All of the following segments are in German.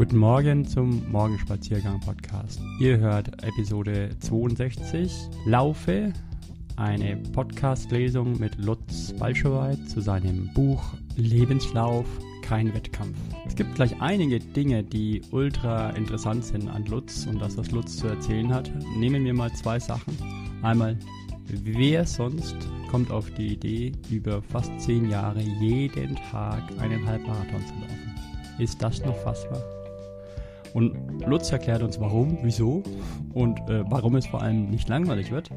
Guten Morgen zum Morgenspaziergang Podcast. Ihr hört Episode 62 Laufe, eine Podcast-Lesung mit Lutz Balschowait zu seinem Buch Lebenslauf, kein Wettkampf. Es gibt gleich einige Dinge, die ultra interessant sind an Lutz und das, was Lutz zu erzählen hat. Nehmen wir mal zwei Sachen. Einmal, wer sonst kommt auf die Idee, über fast zehn Jahre jeden Tag einen Halbmarathon zu laufen? Ist das noch fassbar? Und Lutz erklärt uns warum, wieso und äh, warum es vor allem nicht langweilig wird.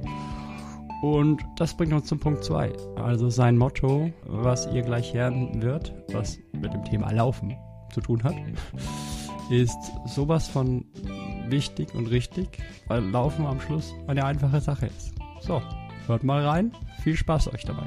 Und das bringt uns zum Punkt 2. Also sein Motto, was ihr gleich hören wird, was mit dem Thema Laufen zu tun hat, ist sowas von wichtig und richtig, weil Laufen am Schluss eine einfache Sache ist. So, hört mal rein. Viel Spaß euch dabei.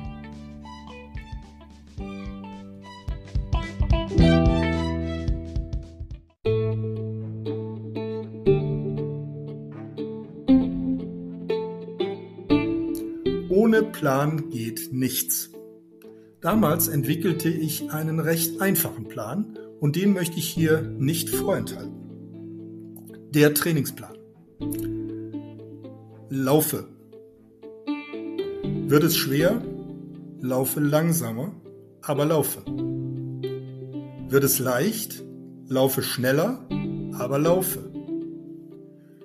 Plan geht nichts. Damals entwickelte ich einen recht einfachen Plan und den möchte ich hier nicht vorenthalten. Der Trainingsplan. Laufe. Wird es schwer? Laufe langsamer, aber laufe. Wird es leicht? Laufe schneller, aber laufe.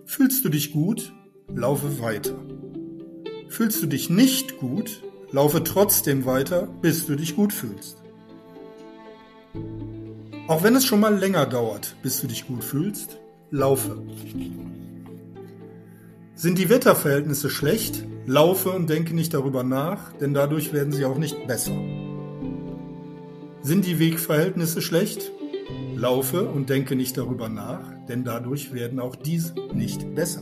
Fühlst du dich gut? Laufe weiter. Fühlst du dich nicht gut? Laufe trotzdem weiter, bis du dich gut fühlst. Auch wenn es schon mal länger dauert, bis du dich gut fühlst, laufe. Sind die Wetterverhältnisse schlecht? Laufe und denke nicht darüber nach, denn dadurch werden sie auch nicht besser. Sind die Wegverhältnisse schlecht? Laufe und denke nicht darüber nach, denn dadurch werden auch diese nicht besser.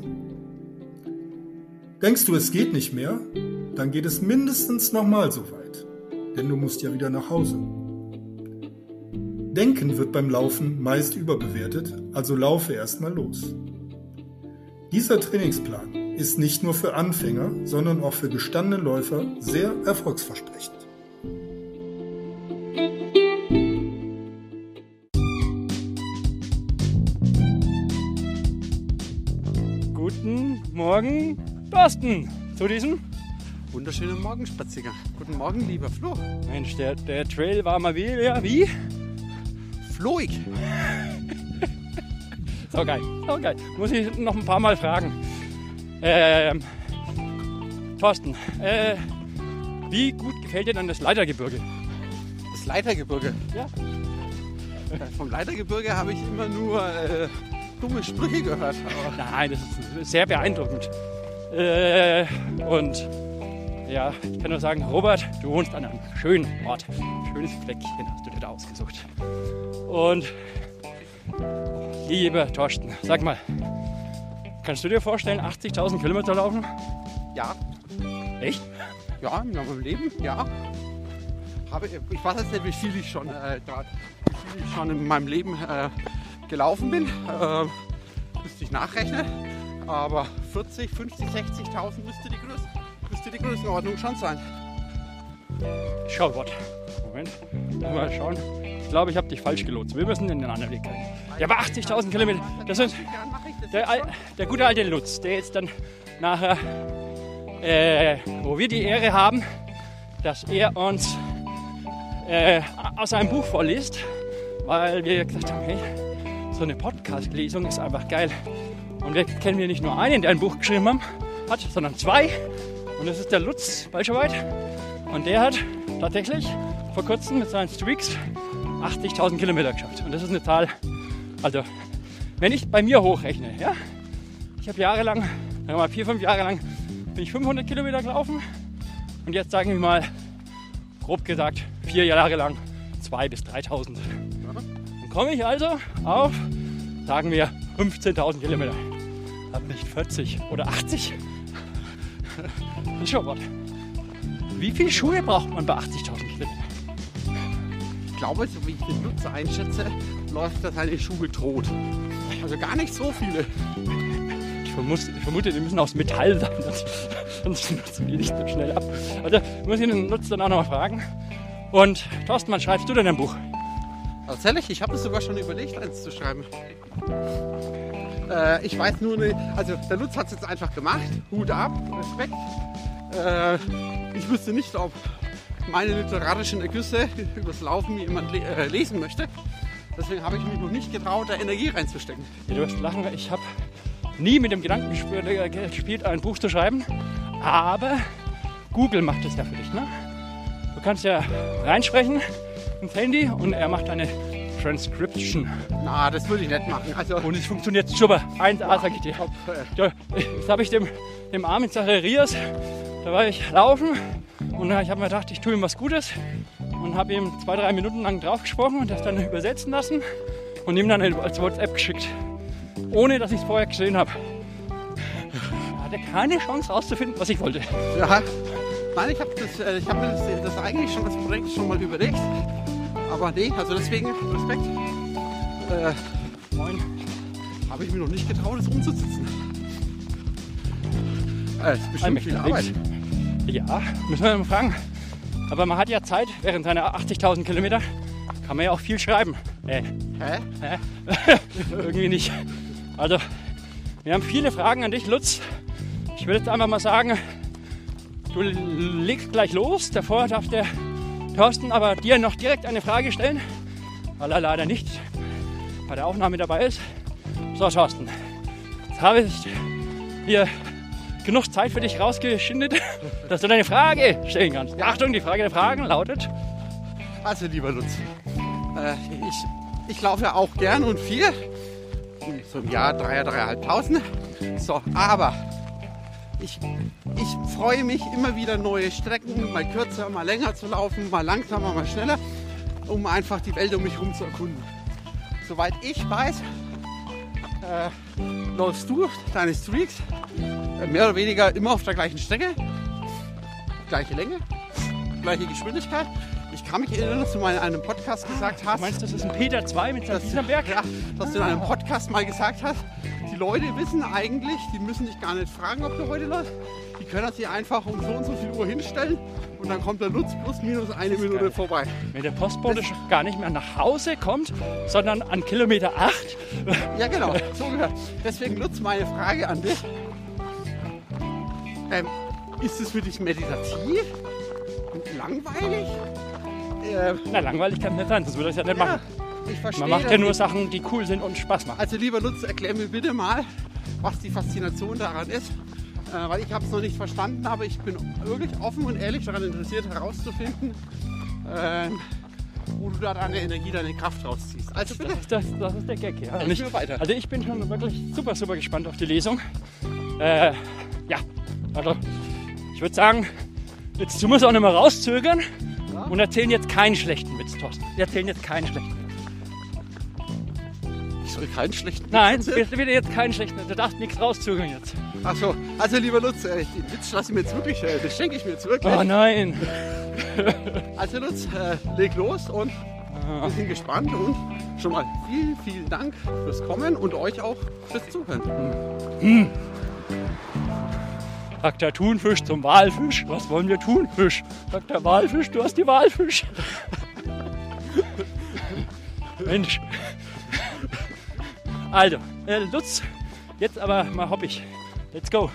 Denkst du, es geht nicht mehr? Dann geht es mindestens nochmal so weit, denn du musst ja wieder nach Hause. Denken wird beim Laufen meist überbewertet, also laufe erstmal los. Dieser Trainingsplan ist nicht nur für Anfänger, sondern auch für gestandene Läufer sehr erfolgsversprechend. Guten Morgen, Thorsten, zu diesem Wunderschönen Morgenspaziergang. Guten Morgen, lieber Flo. Mensch, der, der Trail war mal wie, ja, wie? Floig. So geil, so geil. Muss ich noch ein paar Mal fragen. Ähm, Thorsten, äh, wie gut gefällt dir dann das Leitergebirge? Das Leitergebirge. Ja. Äh, Vom Leitergebirge habe ich immer nur äh, dumme Sprüche gehört. Nein, das ist sehr beeindruckend. Äh, und ja, ich kann nur sagen, Robert, du wohnst an einem schönen Ort. Schönes Fleckchen hast du dir da ausgesucht. Und lieber Thorsten, sag mal, kannst du dir vorstellen, 80.000 Kilometer laufen? ja, Echt? ja, in meinem Leben, ja. Habe, ich weiß jetzt nicht, wie viel ich schon, äh, da, wie viel ich schon in meinem Leben äh, gelaufen bin. Äh, müsste ich nachrechnen. Aber 40, 50, 60.000 müsste die, Größe, müsste die Größenordnung schon sein. Schau, Gott. Moment. Mal schauen. Ich glaube, ich habe dich falsch gelotst. Wir müssen in den anderen Weg gehen. Ja, aber 80.000 Kilometer. Das sind der, der gute alte Lutz, der jetzt dann nachher, äh, wo wir die Ehre haben, dass er uns äh, aus einem Buch vorliest, weil wir gesagt haben, hey, so eine Podcast-Lesung ist einfach geil. Und wir kennen wir nicht nur einen, der ein Buch geschrieben haben, hat, sondern zwei. Und das ist der Lutz Balschowait. Und der hat tatsächlich vor kurzem mit seinen Streaks 80.000 Kilometer geschafft. Und das ist eine Zahl, also wenn ich bei mir hochrechne, ja, ich habe jahrelang, sagen wir mal vier, fünf Jahre lang, bin ich 500 Kilometer gelaufen und jetzt sagen wir mal, grob gesagt, vier Jahre lang 2.000 bis 3.000. Dann komme ich also auf, sagen wir, 15.000 Kilometer. Aber nicht 40 oder 80. Das ist schon was. Wie viele Schuhe braucht man bei 80.000 Kilometern? Ich glaube, so wie ich den Nutzer einschätze, läuft das seine Schuhe tot. Also gar nicht so viele. Ich vermute, ich vermute, die müssen aus Metall sein, sonst, nutzen die nicht so schnell ab. Also muss ich den Nutzer dann auch noch mal fragen. Und Thorsten, wann schreibst du denn ein Buch? Tatsächlich, ich habe es sogar schon überlegt, eins zu schreiben. Äh, ich weiß nur nicht, also der Lutz hat es jetzt einfach gemacht. Hut ab, Respekt. Äh, ich wüsste nicht, ob meine literarischen Ergüsse übers Laufen jemand le äh, lesen möchte. Deswegen habe ich mich noch nicht getraut, da Energie reinzustecken. Ja, du wirst lachen, ich habe nie mit dem Gedanken äh, gespielt, ein Buch zu schreiben. Aber Google macht das ja für dich. Ne? Du kannst ja reinsprechen ins Handy und er macht eine Transcription. Na, das würde ich nicht machen. Also, und es funktioniert super. 1A, sag ich dir. Ja, das habe ich dem, dem Armin Zacharias, da war ich laufen und ich habe mir gedacht, ich tue ihm was Gutes und habe ihm zwei, drei Minuten lang draufgesprochen und das dann übersetzen lassen und ihm dann als WhatsApp geschickt. Ohne, dass ich es vorher gesehen habe. Er hatte keine Chance rauszufinden, was ich wollte. Ja, nein, ich habe das, äh, hab das, das eigentlich schon, das Projekt schon mal überlegt. Aber nee, also deswegen Respekt. Äh, Moin. Habe ich mir noch nicht getraut, es umzusetzen. Äh, ist bestimmt viel Arbeit. Ja, müssen wir mal fragen. Aber man hat ja Zeit, während seiner 80.000 Kilometer kann man ja auch viel schreiben. Äh. Hä? Hä? Irgendwie nicht. Also, wir haben viele Fragen an dich, Lutz. Ich will jetzt einfach mal sagen, du legst gleich los. Davor darf der Thorsten aber dir noch direkt eine Frage stellen, weil er leider nicht bei der Aufnahme dabei ist. So, Thorsten, jetzt habe ich hier genug Zeit für dich rausgeschindet, dass du deine Frage stellen kannst. Ja, Achtung, die Frage der Fragen lautet. Also, lieber Lutz, äh, ich, ich laufe ja auch gern und viel. So im Jahr 3.000, 3.500. So, aber ich, ich freue mich immer wieder neue Strecken, mal kürzer, mal länger zu laufen, mal langsamer, mal schneller, um einfach die Welt um mich herum zu erkunden. Soweit ich weiß, äh, läufst du deine Streaks äh, mehr oder weniger immer auf der gleichen Strecke, gleiche Länge, gleiche Geschwindigkeit. Ich kann mich erinnern, dass du mal in einem Podcast gesagt hast. Du meinst, das ist ein Peter 2 mit St. Wiesenberg? Ja, dass du in einem Podcast mal gesagt hast, die Leute wissen eigentlich, die müssen dich gar nicht fragen, ob du heute läufst. Die können sich einfach um so und so viel Uhr hinstellen und dann kommt der Lutz plus minus eine Minute geil. vorbei. Wenn der Postbote gar nicht mehr nach Hause kommt, sondern an Kilometer 8. Ja, genau, so gehört. Deswegen Lutz, meine Frage an dich. Ähm, ist es für dich meditativ? Langweilig? Äh, Na, langweilig kann nicht sein, das würde ich ja nicht ja, machen. Ich verstehe. Man macht ja nur Sachen, die cool sind und Spaß machen. Also lieber Lutz, erklär mir bitte mal, was die Faszination daran ist. Äh, weil ich habe es noch nicht verstanden, aber ich bin wirklich offen und ehrlich daran interessiert herauszufinden, äh, wo du da deine Energie, deine Kraft rausziehst. Also bitte. Das, das, das ist der Gag, ja. Ich, weiter. Also ich bin schon wirklich super, super gespannt auf die Lesung. Äh, ja, also ich würde sagen, jetzt, du musst auch nicht mehr rauszögern? Und erzählen jetzt keinen schlechten Witz, Thorsten. Wir erzählen jetzt keinen schlechten Witz. Ich soll keinen schlechten Witz Nein, bitte jetzt keinen schlechten Witz. Du darfst nichts rauszögern jetzt. Achso, also lieber Lutz, den Witz lasse ich mir jetzt wirklich, äh, das schenke ich mir jetzt wirklich. Oh nein. also Lutz, äh, leg los und ah. wir sind gespannt und schon mal vielen, vielen Dank fürs Kommen und euch auch fürs Zuhören. Hm. Sagt der Thunfisch zum Walfisch. Was wollen wir tun, Fisch? Sagt der Walfisch, du hast die Walfisch. Mensch. Also, äh, Lutz, jetzt aber mal hoppig. Let's go.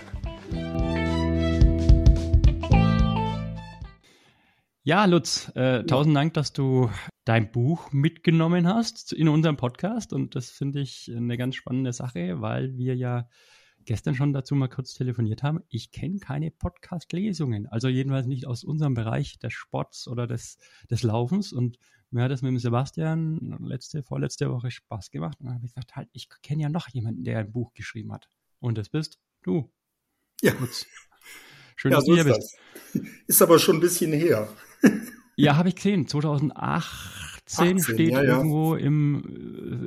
Ja, Lutz, äh, tausend Dank, dass du dein Buch mitgenommen hast in unserem Podcast. Und das finde ich eine ganz spannende Sache, weil wir ja gestern schon dazu mal kurz telefoniert haben. Ich kenne keine Podcast-Lesungen, also jedenfalls nicht aus unserem Bereich des Sports oder des, des Laufens. Und mir hat das mit dem Sebastian letzte, vorletzte Woche Spaß gemacht. Und dann habe ich gesagt, halt, ich kenne ja noch jemanden, der ein Buch geschrieben hat. Und das bist du. Ja. Schön, ja, dass so du hier bist. Das. Ist aber schon ein bisschen her. ja, habe ich gesehen. 2008 18, 18 steht ja, ja. irgendwo im,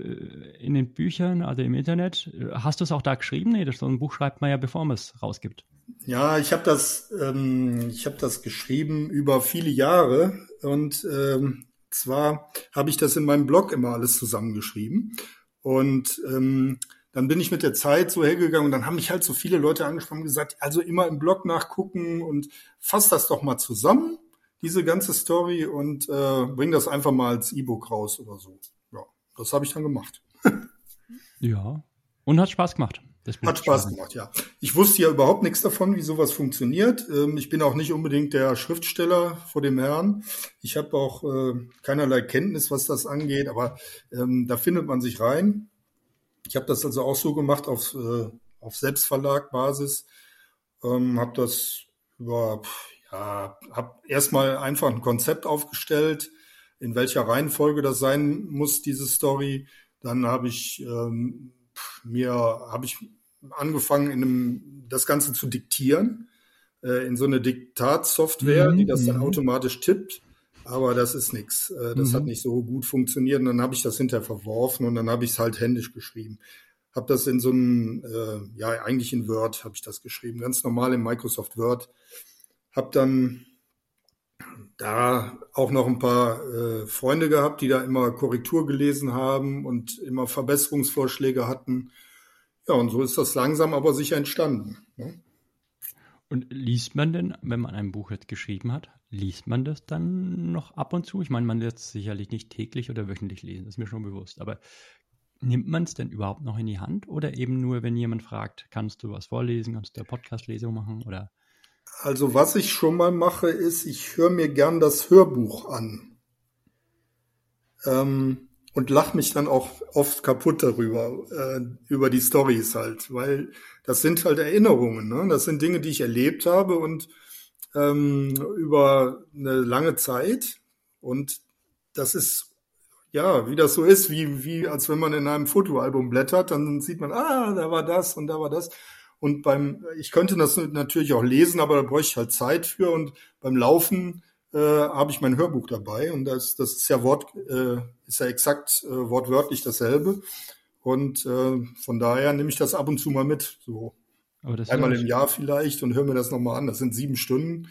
äh, in den Büchern, also im Internet. Hast du es auch da geschrieben? Nee, das so ein Buch schreibt man ja, bevor man es rausgibt. Ja, ich habe das, ähm, ich habe das geschrieben über viele Jahre und ähm, zwar habe ich das in meinem Blog immer alles zusammengeschrieben und ähm, dann bin ich mit der Zeit so hergegangen und dann haben mich halt so viele Leute angesprochen und gesagt, also immer im Blog nachgucken und fass das doch mal zusammen diese ganze Story und äh, bring das einfach mal als E-Book raus oder so. das habe ich dann gemacht. ja. Und hat Spaß gemacht. Hat Spaß gemacht, ja. Ich wusste ja überhaupt nichts davon, wie sowas funktioniert. Ähm, ich bin auch nicht unbedingt der Schriftsteller vor dem Herrn. Ich habe auch äh, keinerlei Kenntnis, was das angeht, aber ähm, da findet man sich rein. Ich habe das also auch so gemacht auf, äh, auf Selbstverlagbasis. Ähm, habe das über, ja, habe erstmal einfach ein Konzept aufgestellt, in welcher Reihenfolge das sein muss, diese Story. Dann habe ich ähm, mir habe ich angefangen, in einem, das Ganze zu diktieren, äh, in so eine Diktatsoftware, mhm. die das dann mhm. automatisch tippt. Aber das ist nichts. Äh, das mhm. hat nicht so gut funktioniert. Und dann habe ich das hinterher verworfen und dann habe ich es halt händisch geschrieben. Habe das in so einem, äh, ja, eigentlich in Word habe ich das geschrieben, ganz normal in Microsoft Word. Habe dann da auch noch ein paar äh, Freunde gehabt, die da immer Korrektur gelesen haben und immer Verbesserungsvorschläge hatten. Ja, und so ist das langsam aber sicher entstanden. Ne? Und liest man denn, wenn man ein Buch jetzt geschrieben hat, liest man das dann noch ab und zu? Ich meine, man wird es sicherlich nicht täglich oder wöchentlich lesen, das ist mir schon bewusst. Aber nimmt man es denn überhaupt noch in die Hand oder eben nur, wenn jemand fragt, kannst du was vorlesen, kannst du eine Podcast-Lesung machen oder? Also was ich schon mal mache, ist, ich höre mir gern das Hörbuch an. Ähm, und lach mich dann auch oft kaputt darüber, äh, über die Stories halt, weil das sind halt Erinnerungen, ne? Das sind Dinge, die ich erlebt habe und ähm, über eine lange Zeit. Und das ist ja, wie das so ist, wie, wie als wenn man in einem Fotoalbum blättert, dann sieht man, ah, da war das und da war das. Und beim, ich könnte das natürlich auch lesen, aber da bräuchte ich halt Zeit für. Und beim Laufen äh, habe ich mein Hörbuch dabei und das, das ist ja Wort, äh, ist ja exakt äh, wortwörtlich dasselbe. Und äh, von daher nehme ich das ab und zu mal mit, so einmal im Jahr vielleicht und höre mir das nochmal an. Das sind sieben Stunden.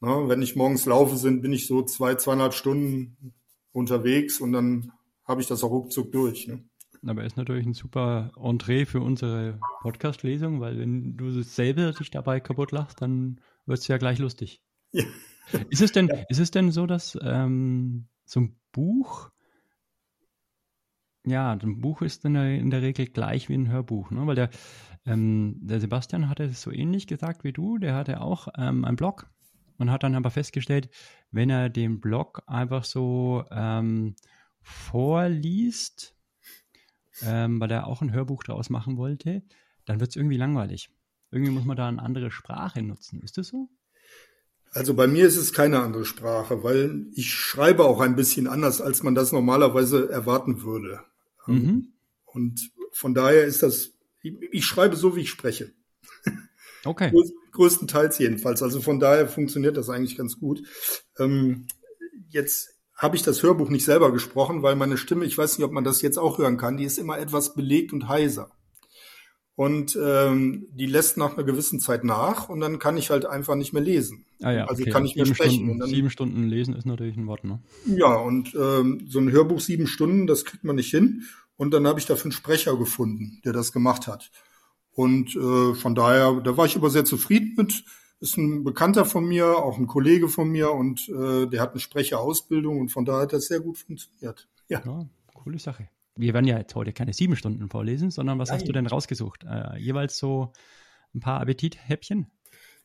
Na, wenn ich morgens laufe, sind, bin ich so zwei, zweieinhalb Stunden unterwegs und dann habe ich das auch ruckzuck durch. Ne? Aber ist natürlich ein super Entree für unsere Podcast-Lesung, weil wenn du selber dich dabei kaputt lachst, dann wird es ja gleich lustig. Ja. Ist es denn, ja. ist es denn so, dass ähm, so ein Buch, ja, ein Buch ist in der, in der Regel gleich wie ein Hörbuch, ne? Weil der, ähm, der Sebastian hatte es so ähnlich gesagt wie du, der hatte auch ähm, einen Blog und hat dann aber festgestellt, wenn er den Blog einfach so ähm, vorliest, ähm, weil er auch ein Hörbuch daraus machen wollte, dann wird es irgendwie langweilig. Irgendwie muss man da eine andere Sprache nutzen. Ist das so? Also bei mir ist es keine andere Sprache, weil ich schreibe auch ein bisschen anders, als man das normalerweise erwarten würde. Mhm. Und von daher ist das, ich schreibe so, wie ich spreche. Okay. Größtenteils jedenfalls. Also von daher funktioniert das eigentlich ganz gut. Ähm, jetzt habe ich das Hörbuch nicht selber gesprochen, weil meine Stimme, ich weiß nicht, ob man das jetzt auch hören kann, die ist immer etwas belegt und heiser und ähm, die lässt nach einer gewissen Zeit nach und dann kann ich halt einfach nicht mehr lesen. Ah ja, also okay. kann ich mehr sprechen. Stunden, dann, sieben Stunden lesen ist natürlich ein Wort, ne? Ja, und ähm, so ein Hörbuch sieben Stunden, das kriegt man nicht hin. Und dann habe ich dafür einen Sprecher gefunden, der das gemacht hat. Und äh, von daher, da war ich aber sehr zufrieden mit. Ist ein Bekannter von mir, auch ein Kollege von mir und äh, der hat eine Sprecherausbildung und von daher hat das sehr gut funktioniert. Ja, ja coole Sache wir werden ja jetzt heute keine sieben Stunden vorlesen, sondern was Nein. hast du denn rausgesucht? Äh, jeweils so ein paar Appetithäppchen?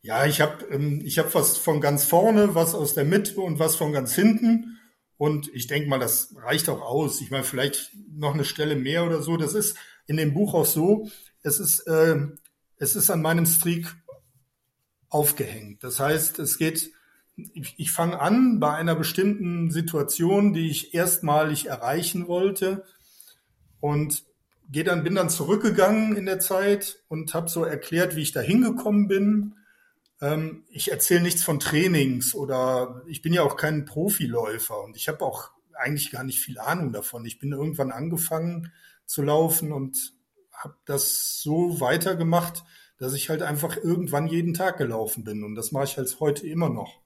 Ja, ich habe ähm, ich hab was von ganz vorne, was aus der Mitte und was von ganz hinten. Und ich denke mal, das reicht auch aus. Ich meine, vielleicht noch eine Stelle mehr oder so. Das ist in dem Buch auch so. Es ist, äh, es ist an meinem Streak aufgehängt. Das heißt, es geht, ich, ich fange an bei einer bestimmten Situation, die ich erstmalig erreichen wollte und geh dann, bin dann zurückgegangen in der Zeit und habe so erklärt, wie ich da hingekommen bin. Ähm, ich erzähle nichts von Trainings oder ich bin ja auch kein Profiläufer und ich habe auch eigentlich gar nicht viel Ahnung davon. Ich bin irgendwann angefangen zu laufen und habe das so weitergemacht, dass ich halt einfach irgendwann jeden Tag gelaufen bin und das mache ich halt heute immer noch.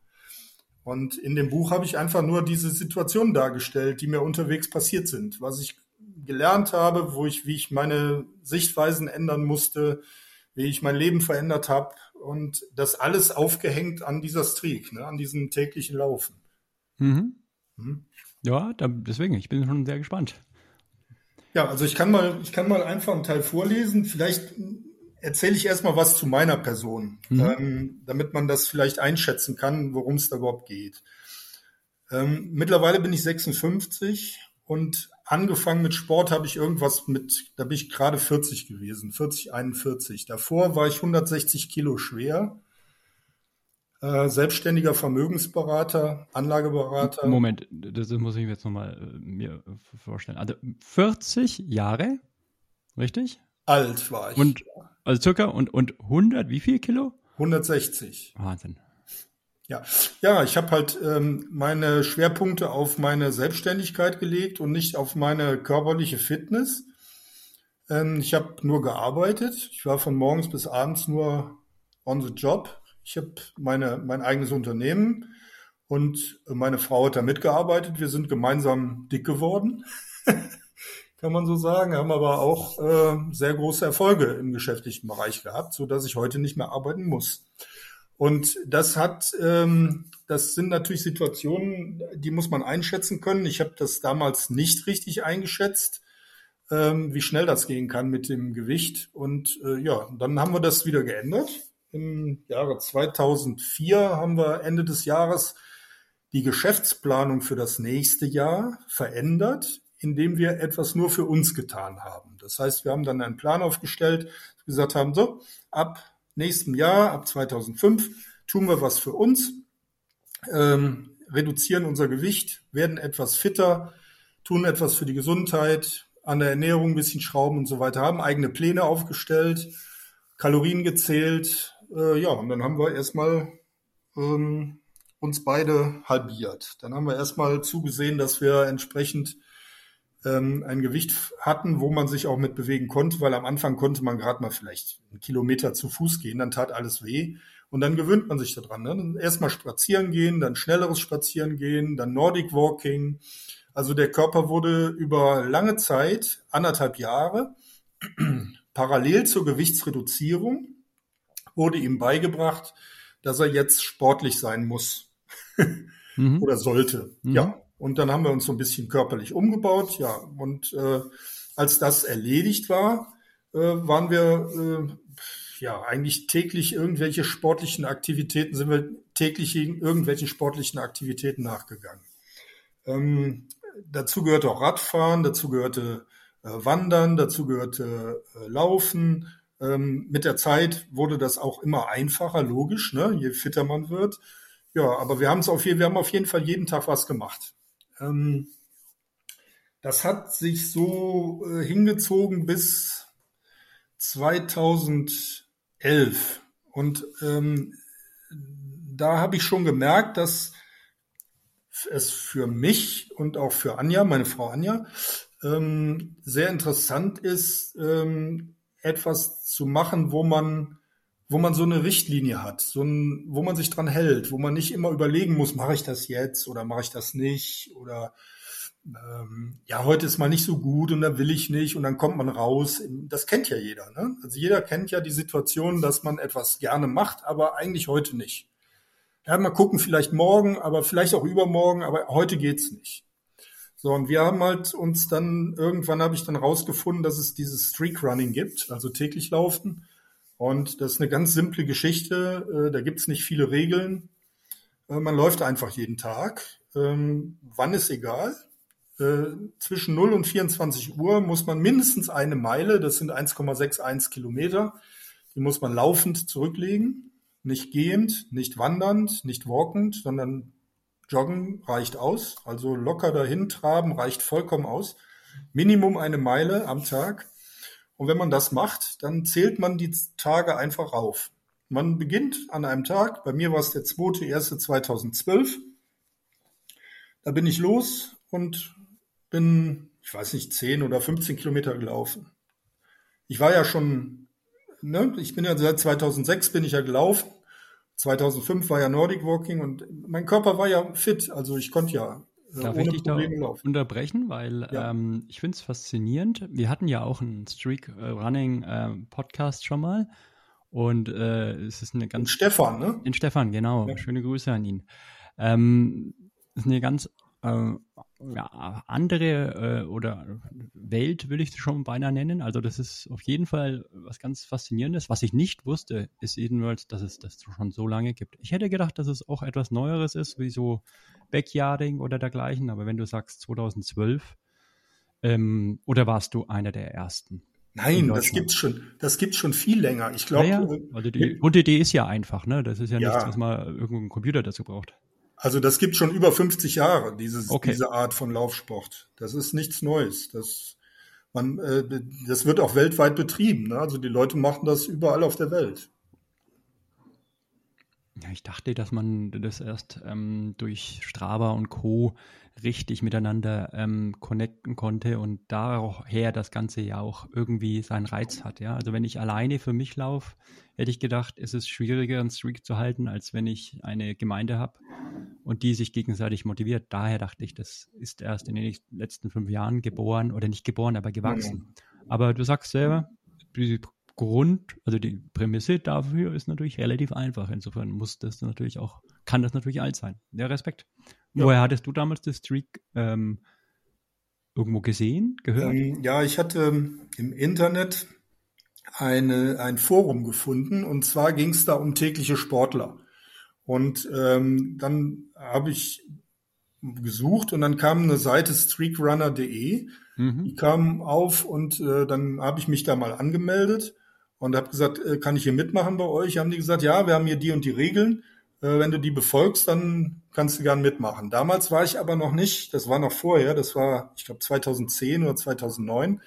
Und in dem Buch habe ich einfach nur diese Situationen dargestellt, die mir unterwegs passiert sind, was ich gelernt habe, wo ich, wie ich meine Sichtweisen ändern musste, wie ich mein Leben verändert habe und das alles aufgehängt an dieser Streak, ne, an diesem täglichen Laufen. Mhm. Mhm. Ja, da, deswegen, ich bin schon sehr gespannt. Ja, also ich kann mal, ich kann mal einfach einen Teil vorlesen. Vielleicht erzähle ich erstmal was zu meiner Person, mhm. ähm, damit man das vielleicht einschätzen kann, worum es da überhaupt geht. Ähm, mittlerweile bin ich 56 und angefangen mit Sport habe ich irgendwas mit, da bin ich gerade 40 gewesen, 40, 41. Davor war ich 160 Kilo schwer. Äh, selbstständiger Vermögensberater, Anlageberater. Moment, das muss ich jetzt nochmal äh, mir vorstellen. Also 40 Jahre, richtig? Alt war ich. Und, also circa, und, und 100, wie viel Kilo? 160. Wahnsinn. Ja, ja, ich habe halt ähm, meine Schwerpunkte auf meine Selbstständigkeit gelegt und nicht auf meine körperliche Fitness. Ähm, ich habe nur gearbeitet. Ich war von morgens bis abends nur on the job. Ich habe meine mein eigenes Unternehmen und meine Frau hat da mitgearbeitet. Wir sind gemeinsam dick geworden, kann man so sagen. Haben aber auch äh, sehr große Erfolge im geschäftlichen Bereich gehabt, so dass ich heute nicht mehr arbeiten muss. Und das hat, ähm, das sind natürlich Situationen, die muss man einschätzen können. Ich habe das damals nicht richtig eingeschätzt, ähm, wie schnell das gehen kann mit dem Gewicht. Und äh, ja, dann haben wir das wieder geändert. Im Jahre 2004 haben wir Ende des Jahres die Geschäftsplanung für das nächste Jahr verändert, indem wir etwas nur für uns getan haben. Das heißt, wir haben dann einen Plan aufgestellt, gesagt haben, so, ab nächsten Jahr, ab 2005, tun wir was für uns, ähm, reduzieren unser Gewicht, werden etwas fitter, tun etwas für die Gesundheit, an der Ernährung ein bisschen schrauben und so weiter, haben eigene Pläne aufgestellt, Kalorien gezählt, äh, ja, und dann haben wir erstmal ähm, uns beide halbiert. Dann haben wir erstmal zugesehen, dass wir entsprechend ähm, ein Gewicht hatten, wo man sich auch mit bewegen konnte, weil am Anfang konnte man gerade mal vielleicht einen Kilometer zu Fuß gehen, dann tat alles weh. Und dann gewöhnt man sich daran. Ne? Erstmal spazieren gehen, dann schnelleres Spazieren gehen, dann Nordic Walking. Also der Körper wurde über lange Zeit, anderthalb Jahre, parallel zur Gewichtsreduzierung, wurde ihm beigebracht, dass er jetzt sportlich sein muss mhm. oder sollte. Mhm. Ja, und dann haben wir uns so ein bisschen körperlich umgebaut, ja. Und äh, als das erledigt war, äh, waren wir äh, ja eigentlich täglich irgendwelche sportlichen Aktivitäten, sind wir täglich irgendwelchen sportlichen Aktivitäten nachgegangen. Ähm, dazu gehörte auch Radfahren, dazu gehörte äh, Wandern, dazu gehörte äh, Laufen. Ähm, mit der Zeit wurde das auch immer einfacher, logisch, ne? je fitter man wird. Ja, aber wir haben es auf wir haben auf jeden Fall jeden Tag was gemacht. Ähm, das hat sich so äh, hingezogen bis 2011. Und ähm, da habe ich schon gemerkt, dass es für mich und auch für Anja, meine Frau Anja, ähm, sehr interessant ist, ähm, etwas zu machen, wo man, wo man so eine Richtlinie hat, so ein, wo man sich dran hält, wo man nicht immer überlegen muss, mache ich das jetzt oder mache ich das nicht oder ähm, ja, heute ist mal nicht so gut und da will ich nicht und dann kommt man raus. Das kennt ja jeder. Ne? Also jeder kennt ja die Situation, dass man etwas gerne macht, aber eigentlich heute nicht. Ja, mal gucken, vielleicht morgen, aber vielleicht auch übermorgen, aber heute geht's nicht. So, und wir haben halt uns dann, irgendwann habe ich dann rausgefunden, dass es dieses Streak Running gibt, also täglich laufen. Und das ist eine ganz simple Geschichte, äh, da gibt's nicht viele Regeln. Äh, man läuft einfach jeden Tag. Ähm, wann ist egal. Äh, zwischen 0 und 24 Uhr muss man mindestens eine Meile, das sind 1,61 Kilometer, die muss man laufend zurücklegen. Nicht gehend, nicht wandernd, nicht walkend, sondern joggen reicht aus. Also locker dahin traben reicht vollkommen aus. Minimum eine Meile am Tag. Und wenn man das macht, dann zählt man die Tage einfach auf. Man beginnt an einem Tag, bei mir war es der 2.1.2012. Da bin ich los und bin, ich weiß nicht, 10 oder 15 Kilometer gelaufen. Ich war ja schon, ne, ich bin ja seit 2006 bin ich ja gelaufen. 2005 war ja Nordic Walking und mein Körper war ja fit, also ich konnte ja Darf ich dich da laufen. unterbrechen, weil ja. ähm, ich finde es faszinierend. Wir hatten ja auch einen Streak äh, Running äh, Podcast schon mal und äh, es ist eine ganz in Stefan, ne? In Stefan, genau. Ja. Schöne Grüße an ihn. Ähm, es ist eine ganz äh, ja, andere äh, oder Welt will ich das schon beinahe nennen. Also das ist auf jeden Fall was ganz Faszinierendes. Was ich nicht wusste, ist jedenfalls, dass es das schon so lange gibt. Ich hätte gedacht, dass es auch etwas Neueres ist, wie so Backyarding oder dergleichen. Aber wenn du sagst 2012, ähm, oder warst du einer der ersten? Nein, das gibt's schon, das gibt's schon viel länger. Ich glaube. Ja, ja. Äh, also die Grundidee ist ja einfach, ne? Das ist ja, ja. nichts, was man irgendeinen Computer dazu braucht. Also das gibt schon über 50 Jahre, dieses, okay. diese Art von Laufsport. Das ist nichts Neues. Das, man, äh, das wird auch weltweit betrieben. Ne? Also die Leute machen das überall auf der Welt. Ja, ich dachte, dass man das erst ähm, durch Strava und Co. richtig miteinander ähm, connecten konnte und daher das Ganze ja auch irgendwie seinen Reiz hat. Ja? Also wenn ich alleine für mich laufe, hätte ich gedacht, ist es schwieriger, einen Streak zu halten, als wenn ich eine Gemeinde habe und die sich gegenseitig motiviert. Daher dachte ich, das ist erst in den letzten fünf Jahren geboren oder nicht geboren, aber gewachsen. Mhm. Aber du sagst selber, die Grund, also die Prämisse dafür ist natürlich relativ einfach. Insofern muss das natürlich auch, kann das natürlich alt sein. Ja, Respekt. Ja. Woher hattest du damals das Streak ähm, irgendwo gesehen, gehört? Ähm, ja, ich hatte im Internet eine, ein Forum gefunden und zwar ging es da um tägliche Sportler. Und ähm, dann habe ich gesucht und dann kam eine Seite streakrunner.de, mhm. die kam auf und äh, dann habe ich mich da mal angemeldet und habe gesagt, äh, kann ich hier mitmachen bei euch? Haben die gesagt, ja, wir haben hier die und die Regeln. Äh, wenn du die befolgst, dann kannst du gern mitmachen. Damals war ich aber noch nicht, das war noch vorher, das war, ich glaube, 2010 oder 2009.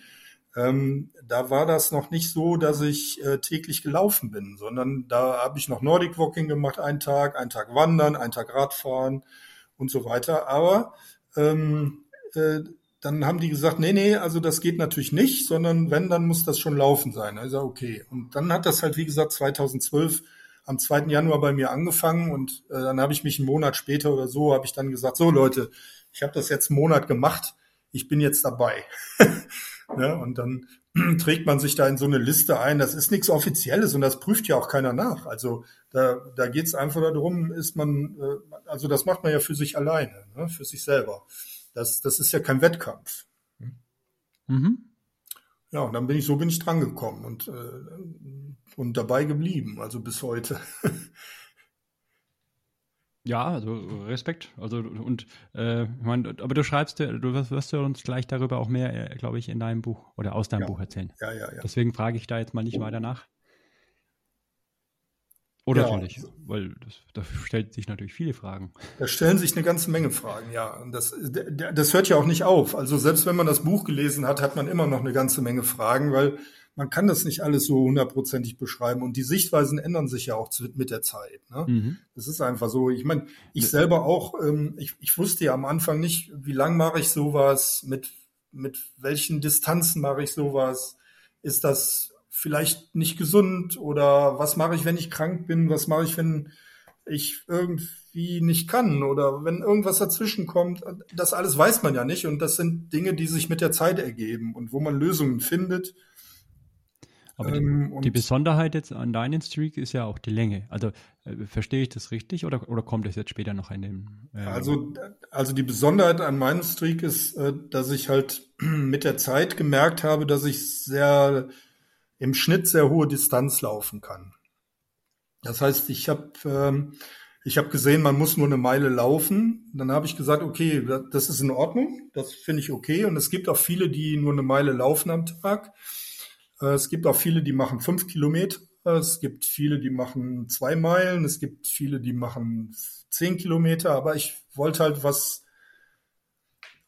Ähm, da war das noch nicht so, dass ich äh, täglich gelaufen bin, sondern da habe ich noch Nordic Walking gemacht, einen Tag, einen Tag Wandern, einen Tag Radfahren und so weiter. Aber ähm, äh, dann haben die gesagt, nee, nee, also das geht natürlich nicht, sondern wenn, dann muss das schon laufen sein. Also okay. Und dann hat das halt, wie gesagt, 2012 am 2. Januar bei mir angefangen und äh, dann habe ich mich einen Monat später oder so, habe ich dann gesagt, so Leute, ich habe das jetzt einen Monat gemacht, ich bin jetzt dabei. ja, und dann trägt man sich da in so eine Liste ein. Das ist nichts Offizielles und das prüft ja auch keiner nach. Also da, da geht es einfach darum, ist man, äh, also das macht man ja für sich alleine, ne, für sich selber. Das, das ist ja kein Wettkampf. Mhm. Ja, und dann bin ich, so bin ich drangekommen und, äh, und dabei geblieben, also bis heute. Ja, also Respekt. Also und äh, ich meine, aber du schreibst, du wirst, wirst du uns gleich darüber auch mehr, äh, glaube ich, in deinem Buch oder aus deinem ja. Buch erzählen. Ja, ja, ja. Deswegen frage ich da jetzt mal nicht weiter nach. Oder ja. nicht, weil das, da stellt sich natürlich viele Fragen. Da stellen sich eine ganze Menge Fragen, ja. Und das, das hört ja auch nicht auf. Also selbst wenn man das Buch gelesen hat, hat man immer noch eine ganze Menge Fragen, weil man kann das nicht alles so hundertprozentig beschreiben. Und die Sichtweisen ändern sich ja auch mit der Zeit. Ne? Mhm. Das ist einfach so. Ich meine, ich selber auch, ähm, ich, ich wusste ja am Anfang nicht, wie lang mache ich sowas, mit, mit welchen Distanzen mache ich sowas. Ist das vielleicht nicht gesund oder was mache ich, wenn ich krank bin, was mache ich, wenn ich irgendwie nicht kann oder wenn irgendwas dazwischen kommt. Das alles weiß man ja nicht und das sind Dinge, die sich mit der Zeit ergeben und wo man Lösungen findet. Aber ähm, die, die, Besonderheit jetzt an deinen Streak ist ja auch die Länge. Also äh, verstehe ich das richtig oder, oder kommt es jetzt später noch in dem? Äh also, also die Besonderheit an meinem Streak ist, äh, dass ich halt mit der Zeit gemerkt habe, dass ich sehr im Schnitt sehr hohe Distanz laufen kann. Das heißt, ich habe ähm, ich habe gesehen, man muss nur eine Meile laufen. Dann habe ich gesagt, okay, das ist in Ordnung, das finde ich okay. Und es gibt auch viele, die nur eine Meile laufen am Tag. Äh, es gibt auch viele, die machen fünf Kilometer. Es gibt viele, die machen zwei Meilen. Es gibt viele, die machen zehn Kilometer. Aber ich wollte halt was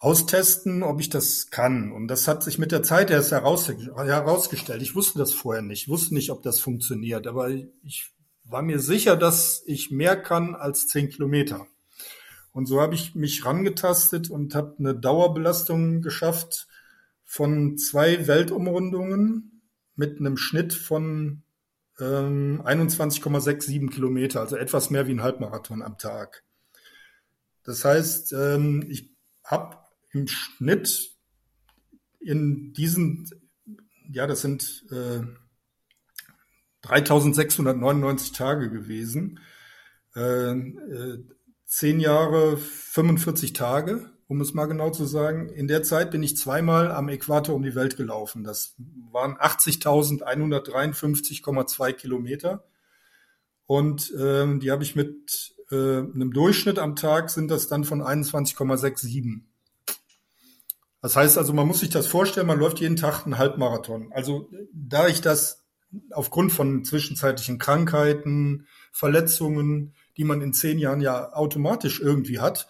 austesten, ob ich das kann. Und das hat sich mit der Zeit erst heraus, herausgestellt. Ich wusste das vorher nicht. Ich wusste nicht, ob das funktioniert. Aber ich war mir sicher, dass ich mehr kann als zehn Kilometer. Und so habe ich mich rangetastet und habe eine Dauerbelastung geschafft von zwei Weltumrundungen mit einem Schnitt von ähm, 21,67 Kilometer, also etwas mehr wie ein Halbmarathon am Tag. Das heißt, ähm, ich habe im Schnitt in diesen, ja, das sind äh, 3699 Tage gewesen, äh, äh, 10 Jahre, 45 Tage, um um es mal genau zu sagen. In der Zeit bin ich zweimal am Äquator um die Welt gelaufen. Das waren 80.153,2 Kilometer. Und ähm, die habe ich mit äh, einem Durchschnitt am Tag sind das dann von 21,67. Das heißt also, man muss sich das vorstellen, man läuft jeden Tag einen Halbmarathon. Also da ich das aufgrund von zwischenzeitlichen Krankheiten, Verletzungen, die man in zehn Jahren ja automatisch irgendwie hat,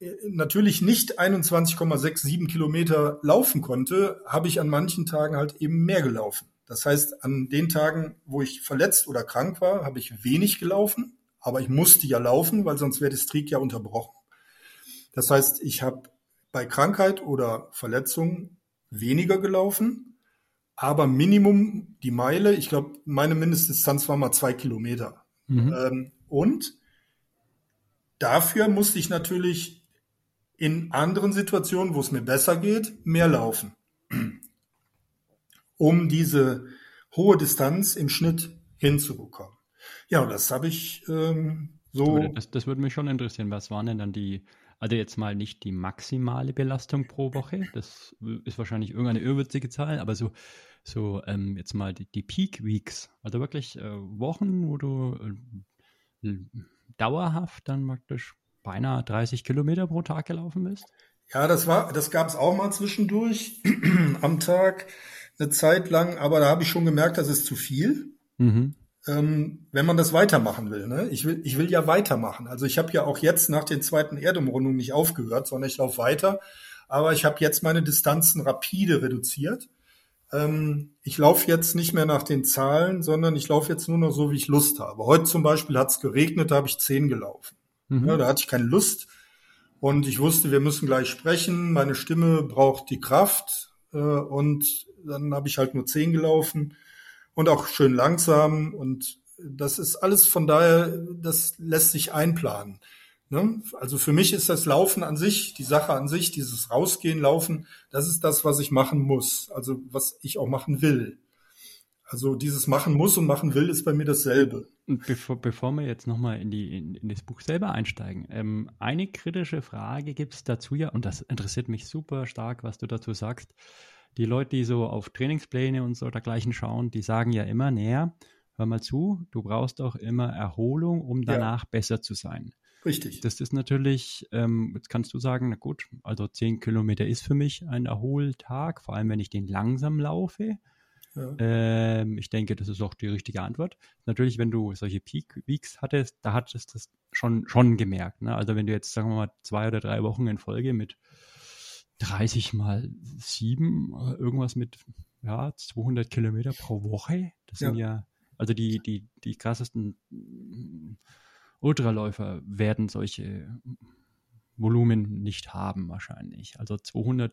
äh, natürlich nicht 21,67 Kilometer laufen konnte, habe ich an manchen Tagen halt eben mehr gelaufen. Das heißt, an den Tagen, wo ich verletzt oder krank war, habe ich wenig gelaufen, aber ich musste ja laufen, weil sonst wäre das Streak ja unterbrochen. Das heißt, ich habe bei Krankheit oder Verletzung weniger gelaufen, aber Minimum die Meile, ich glaube, meine Mindestdistanz war mal zwei Kilometer. Mhm. Ähm, und dafür musste ich natürlich in anderen Situationen, wo es mir besser geht, mehr laufen um diese hohe Distanz im Schnitt hinzubekommen. Ja, das habe ich ähm, so. Das, das würde mich schon interessieren. Was waren denn dann die, also jetzt mal nicht die maximale Belastung pro Woche, das ist wahrscheinlich irgendeine irrwitzige Zahl, aber so, so ähm, jetzt mal die, die Peak Weeks, also wirklich äh, Wochen, wo du äh, dauerhaft dann praktisch beinahe 30 Kilometer pro Tag gelaufen bist? Ja, das war, das gab es auch mal zwischendurch am Tag eine Zeit lang, aber da habe ich schon gemerkt, das ist zu viel. Mhm. Ähm, wenn man das weitermachen will. Ne? Ich will, ich will ja weitermachen. Also ich habe ja auch jetzt nach den zweiten Erdumrundungen nicht aufgehört, sondern ich laufe weiter. Aber ich habe jetzt meine Distanzen rapide reduziert. Ähm, ich laufe jetzt nicht mehr nach den Zahlen, sondern ich laufe jetzt nur noch so, wie ich Lust habe. Heute zum Beispiel hat es geregnet, da habe ich zehn gelaufen. Mhm. Ja, da hatte ich keine Lust. Und ich wusste, wir müssen gleich sprechen. Meine Stimme braucht die Kraft. Äh, und dann habe ich halt nur zehn gelaufen und auch schön langsam. Und das ist alles von daher, das lässt sich einplanen. Ne? Also für mich ist das Laufen an sich, die Sache an sich, dieses Rausgehen, Laufen, das ist das, was ich machen muss. Also was ich auch machen will. Also dieses machen muss und machen will ist bei mir dasselbe. Bevor, bevor wir jetzt nochmal in, in, in das Buch selber einsteigen, ähm, eine kritische Frage gibt es dazu ja, und das interessiert mich super stark, was du dazu sagst die Leute, die so auf Trainingspläne und so dergleichen schauen, die sagen ja immer, näher, hör mal zu, du brauchst auch immer Erholung, um danach ja. besser zu sein. Richtig. Das ist natürlich, ähm, jetzt kannst du sagen, na gut, also zehn Kilometer ist für mich ein Erholtag, vor allem wenn ich den langsam laufe. Ja. Ähm, ich denke, das ist auch die richtige Antwort. Natürlich, wenn du solche Peak Weeks hattest, da hattest du das schon, schon gemerkt. Ne? Also wenn du jetzt, sagen wir mal, zwei oder drei Wochen in Folge mit 30 mal 7, äh, irgendwas mit ja, 200 Kilometer pro Woche. Das sind ja, also die, die, die krassesten Ultraläufer werden solche Volumen nicht haben wahrscheinlich. Also 200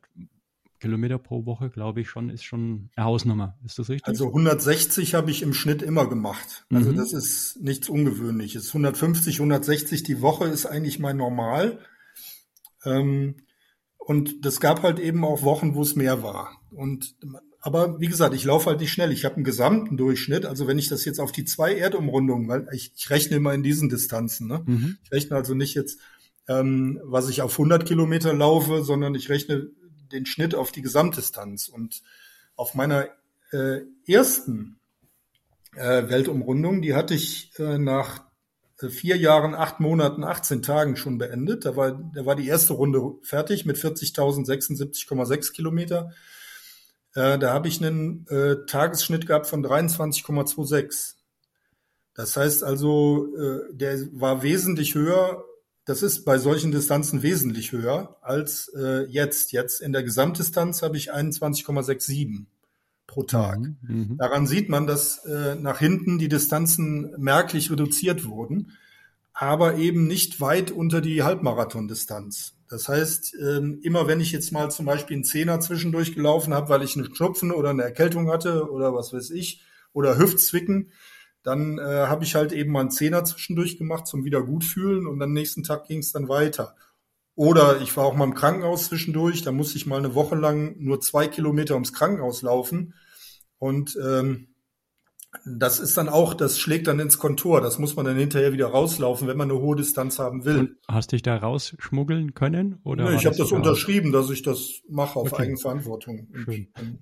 Kilometer pro Woche, glaube ich schon, ist schon eine Hausnummer. Ist das richtig? Also 160 habe ich im Schnitt immer gemacht. Also mhm. das ist nichts Ungewöhnliches. 150, 160 die Woche ist eigentlich mein Normal. Ähm, und das gab halt eben auch Wochen, wo es mehr war. Und aber wie gesagt, ich laufe halt nicht schnell. Ich habe einen gesamten Durchschnitt. Also wenn ich das jetzt auf die zwei Erdumrundungen, weil ich, ich rechne immer in diesen Distanzen. Ne? Mhm. Ich rechne also nicht jetzt, ähm, was ich auf 100 Kilometer laufe, sondern ich rechne den Schnitt auf die Gesamtdistanz. Und auf meiner äh, ersten äh, Weltumrundung, die hatte ich äh, nach vier Jahren, acht Monaten, 18 Tagen schon beendet. Da war, da war die erste Runde fertig mit 40.076,6 Kilometer. Äh, da habe ich einen äh, Tagesschnitt gehabt von 23,26. Das heißt also, äh, der war wesentlich höher. Das ist bei solchen Distanzen wesentlich höher als äh, jetzt. Jetzt in der Gesamtdistanz habe ich 21,67 pro Tag. Mhm. Daran sieht man, dass äh, nach hinten die Distanzen merklich reduziert wurden, aber eben nicht weit unter die Halbmarathondistanz. Das heißt, ähm, immer wenn ich jetzt mal zum Beispiel einen Zehner zwischendurch gelaufen habe, weil ich einen Schnupfen oder eine Erkältung hatte oder was weiß ich, oder Hüftzwicken, dann äh, habe ich halt eben mal einen Zehner zwischendurch gemacht zum Wiedergutfühlen und am nächsten Tag ging es dann weiter. Oder ich war auch mal im Krankenhaus zwischendurch, da musste ich mal eine Woche lang nur zwei Kilometer ums Krankenhaus laufen. Und ähm, Das ist dann auch, das schlägt dann ins Kontor. Das muss man dann hinterher wieder rauslaufen, wenn man eine hohe Distanz haben will. Und hast dich da rausschmuggeln können? Oder nee, ich habe das unterschrieben, dass ich das mache auf okay. Eigenverantwortung. Schön. Und,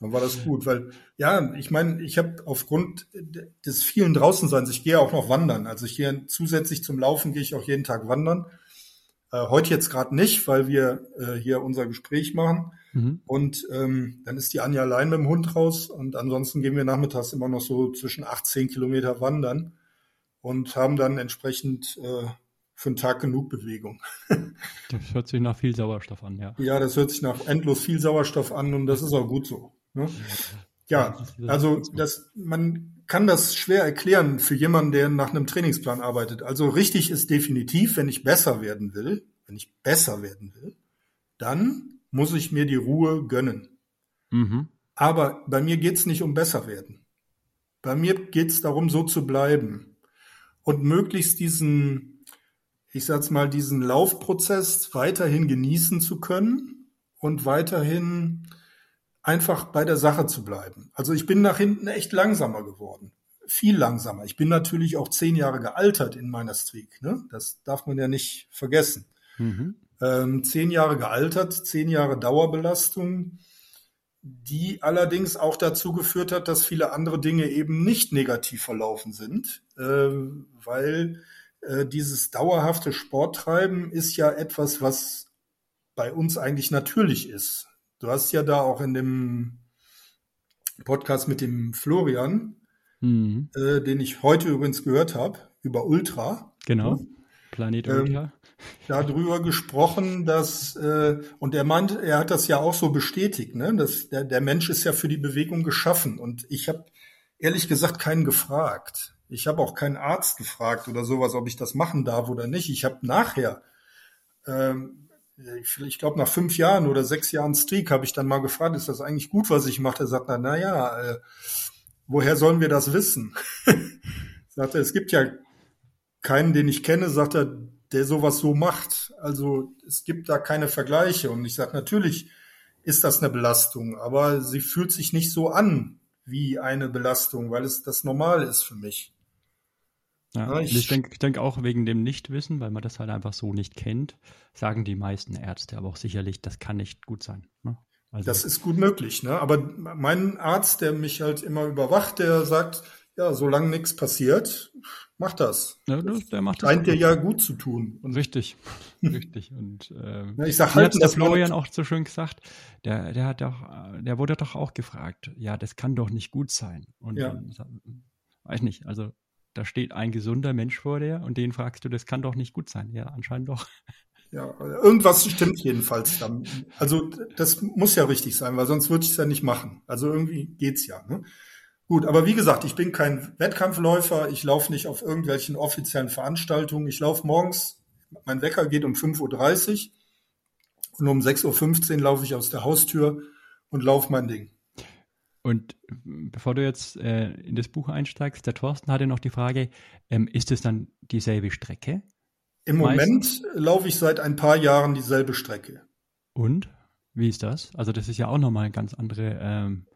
dann war das gut, weil ja, ich meine, ich habe aufgrund des vielen Draußenseins, ich gehe auch noch wandern. Also ich gehe zusätzlich zum Laufen gehe ich auch jeden Tag wandern. Äh, heute jetzt gerade nicht, weil wir äh, hier unser Gespräch machen. Mhm. Und ähm, dann ist die Anja allein mit dem Hund raus und ansonsten gehen wir nachmittags immer noch so zwischen 18 Kilometer wandern und haben dann entsprechend äh, für einen Tag genug Bewegung. das hört sich nach viel Sauerstoff an, ja. Ja, das hört sich nach endlos viel Sauerstoff an und das ist auch gut so. Ne? Ja, also das, man kann das schwer erklären für jemanden, der nach einem Trainingsplan arbeitet. Also richtig ist definitiv, wenn ich besser werden will, wenn ich besser werden will, dann muss ich mir die Ruhe gönnen. Mhm. Aber bei mir geht's nicht um besser werden. Bei mir geht's darum, so zu bleiben und möglichst diesen, ich sag's mal, diesen Laufprozess weiterhin genießen zu können und weiterhin einfach bei der Sache zu bleiben. Also ich bin nach hinten echt langsamer geworden. Viel langsamer. Ich bin natürlich auch zehn Jahre gealtert in meiner Streak. Ne? Das darf man ja nicht vergessen. Mhm. Ähm, zehn Jahre gealtert, zehn Jahre Dauerbelastung, die allerdings auch dazu geführt hat, dass viele andere Dinge eben nicht negativ verlaufen sind, äh, weil äh, dieses dauerhafte Sporttreiben ist ja etwas, was bei uns eigentlich natürlich ist. Du hast ja da auch in dem Podcast mit dem Florian, mhm. äh, den ich heute übrigens gehört habe, über Ultra. Genau, Planet ähm, Ultra. Ähm, darüber gesprochen, dass, äh, und er meint, er hat das ja auch so bestätigt, ne? dass der, der Mensch ist ja für die Bewegung geschaffen. Und ich habe ehrlich gesagt keinen gefragt. Ich habe auch keinen Arzt gefragt oder sowas, ob ich das machen darf oder nicht. Ich habe nachher ähm, ich glaube nach fünf Jahren oder sechs Jahren Streak habe ich dann mal gefragt, ist das eigentlich gut, was ich mache? Er sagt, na, na ja, äh, woher sollen wir das wissen? sagt er, es gibt ja keinen, den ich kenne, sagt er, der sowas so macht. Also es gibt da keine Vergleiche. Und ich sage, natürlich ist das eine Belastung, aber sie fühlt sich nicht so an wie eine Belastung, weil es das normal ist für mich. Ja, ich, ich denke denk auch wegen dem Nichtwissen, weil man das halt einfach so nicht kennt, sagen die meisten Ärzte aber auch sicherlich, das kann nicht gut sein. Ne? Also, das ist gut möglich, ne? Aber mein Arzt, der mich halt immer überwacht, der sagt, ja, solange nichts passiert, mach das. Ja, der macht das. Scheint dir ja gut zu tun. Und richtig, richtig. Und äh, ja, ich sag halt, hat der Florian auch so schön gesagt. Der, der hat doch, der wurde doch auch gefragt. Ja, das kann doch nicht gut sein. Und ja. dann, weiß nicht. Also da steht ein gesunder Mensch vor dir und den fragst du, das kann doch nicht gut sein. Ja, anscheinend doch. Ja, irgendwas stimmt jedenfalls dann. Also das muss ja richtig sein, weil sonst würde ich es ja nicht machen. Also irgendwie geht's ja. Ne? Gut, aber wie gesagt, ich bin kein Wettkampfläufer, ich laufe nicht auf irgendwelchen offiziellen Veranstaltungen. Ich laufe morgens, mein Wecker geht um 5.30 Uhr und um 6.15 Uhr laufe ich aus der Haustür und laufe mein Ding. Und bevor du jetzt äh, in das Buch einsteigst, der Thorsten hatte noch die Frage, ähm, ist es dann dieselbe Strecke? Im Moment laufe ich seit ein paar Jahren dieselbe Strecke. Und? Wie ist das? Also das ist ja auch nochmal eine ganz andere ähm,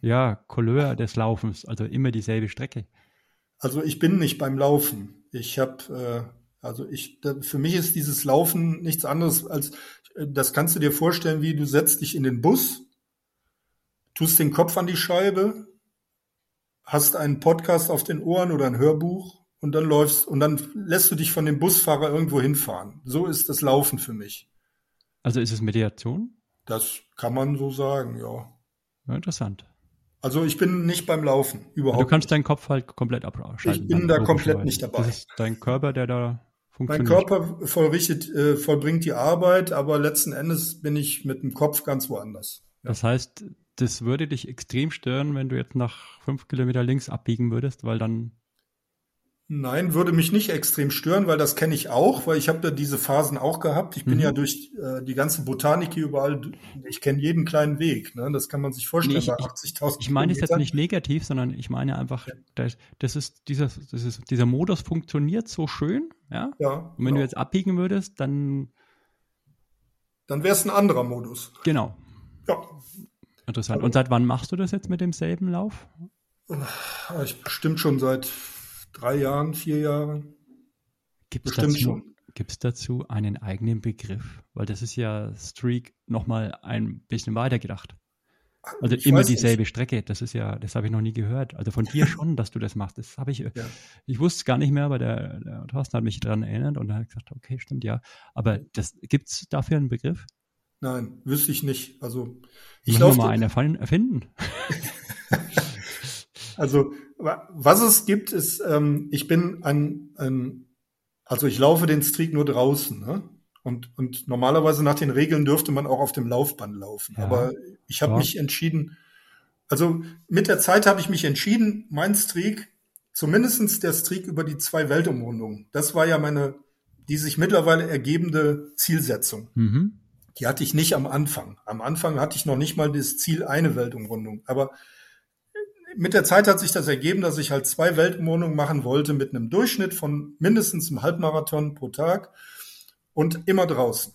ja, Couleur des Laufens, also immer dieselbe Strecke. Also ich bin nicht beim Laufen. Ich habe, äh, also ich, da, für mich ist dieses Laufen nichts anderes als, äh, das kannst du dir vorstellen, wie du setzt dich in den Bus tust den Kopf an die Scheibe, hast einen Podcast auf den Ohren oder ein Hörbuch und dann läufst und dann lässt du dich von dem Busfahrer irgendwo hinfahren. So ist das Laufen für mich. Also ist es Mediation? Das kann man so sagen, ja. Ja interessant. Also ich bin nicht beim Laufen, überhaupt. Du kannst nicht. deinen Kopf halt komplett abschalten. Ich bin da komplett nicht dabei. Das ist dein Körper, der da funktioniert. Mein Körper vollrichtet, äh, vollbringt die Arbeit, aber letzten Endes bin ich mit dem Kopf ganz woanders. Ja. Das heißt, das würde dich extrem stören, wenn du jetzt nach fünf Kilometer links abbiegen würdest, weil dann. Nein, würde mich nicht extrem stören, weil das kenne ich auch, weil ich habe ja diese Phasen auch gehabt. Ich bin mhm. ja durch äh, die ganze Botanik hier überall, ich kenne jeden kleinen Weg. Ne? Das kann man sich vorstellen nee, bei 80.000 Ich meine es jetzt nicht negativ, sondern ich meine einfach, ja. das, das, ist dieser, das ist, dieser Modus funktioniert so schön, ja. ja Und wenn genau. du jetzt abbiegen würdest, dann. Dann wäre es ein anderer Modus. Genau. Ja. Interessant. Und seit wann machst du das jetzt mit demselben Lauf? Ich bestimmt schon seit drei Jahren, vier Jahren. Gibt es dazu, dazu einen eigenen Begriff? Weil das ist ja Streak nochmal ein bisschen weiter gedacht. Also ich immer dieselbe nicht. Strecke, das ist ja, das habe ich noch nie gehört. Also von dir schon, dass du das machst. Das habe ich, ja. ich wusste es gar nicht mehr, aber der, der Thorsten hat mich daran erinnert und hat gesagt, okay, stimmt ja. Aber gibt es dafür einen Begriff? Nein, wüsste ich nicht. Also ich laufe mal einen erfinden. also was es gibt, ist, ähm, ich bin ein, ein, also ich laufe den Streak nur draußen. Ne? Und, und normalerweise nach den Regeln dürfte man auch auf dem Laufband laufen. Ja. Aber ich habe ja. mich entschieden, also mit der Zeit habe ich mich entschieden, mein Streak, zumindestens der Streak über die zwei Weltumrundungen, das war ja meine, die sich mittlerweile ergebende Zielsetzung. Mhm. Die hatte ich nicht am Anfang. Am Anfang hatte ich noch nicht mal das Ziel eine Weltumrundung. Aber mit der Zeit hat sich das ergeben, dass ich halt zwei Weltumrundungen machen wollte mit einem Durchschnitt von mindestens einem Halbmarathon pro Tag und immer draußen.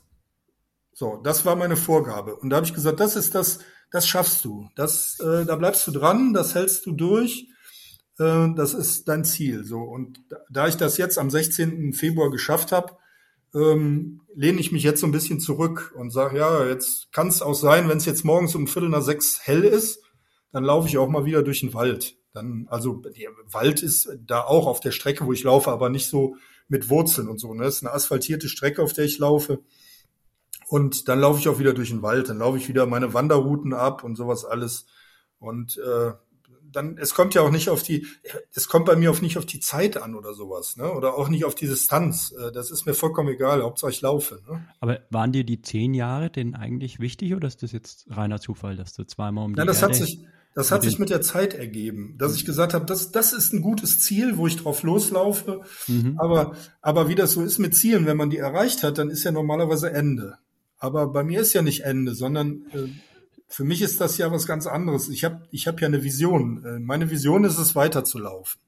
So, das war meine Vorgabe. Und da habe ich gesagt, das ist das, das schaffst du. Das, äh, da bleibst du dran, das hältst du durch. Äh, das ist dein Ziel. So und da, da ich das jetzt am 16. Februar geschafft habe, ähm, lehne ich mich jetzt so ein bisschen zurück und sage, ja, jetzt kann es auch sein, wenn es jetzt morgens um Viertel nach sechs hell ist, dann laufe ich auch mal wieder durch den Wald. Dann, also der Wald ist da auch auf der Strecke, wo ich laufe, aber nicht so mit Wurzeln und so. Ne? Das ist eine asphaltierte Strecke, auf der ich laufe. Und dann laufe ich auch wieder durch den Wald, dann laufe ich wieder meine Wanderrouten ab und sowas alles. Und äh, dann, es kommt ja auch nicht auf die, es kommt bei mir auch nicht auf die Zeit an oder sowas, ne? Oder auch nicht auf die Distanz. Äh, das ist mir vollkommen egal, Hauptsache ich laufe. Ne? Aber waren dir die zehn Jahre denn eigentlich wichtig oder ist das jetzt reiner Zufall, dass du zweimal um die Nein, das Erde hat sich, das hat sich mit der Zeit ergeben, dass ich gesagt habe, das, das ist ein gutes Ziel, wo ich drauf loslaufe. Mhm. Aber, aber wie das so ist mit Zielen, wenn man die erreicht hat, dann ist ja normalerweise Ende. Aber bei mir ist ja nicht Ende, sondern äh, für mich ist das ja was ganz anderes. Ich habe ich hab ja eine Vision. Äh, meine Vision ist es, weiterzulaufen.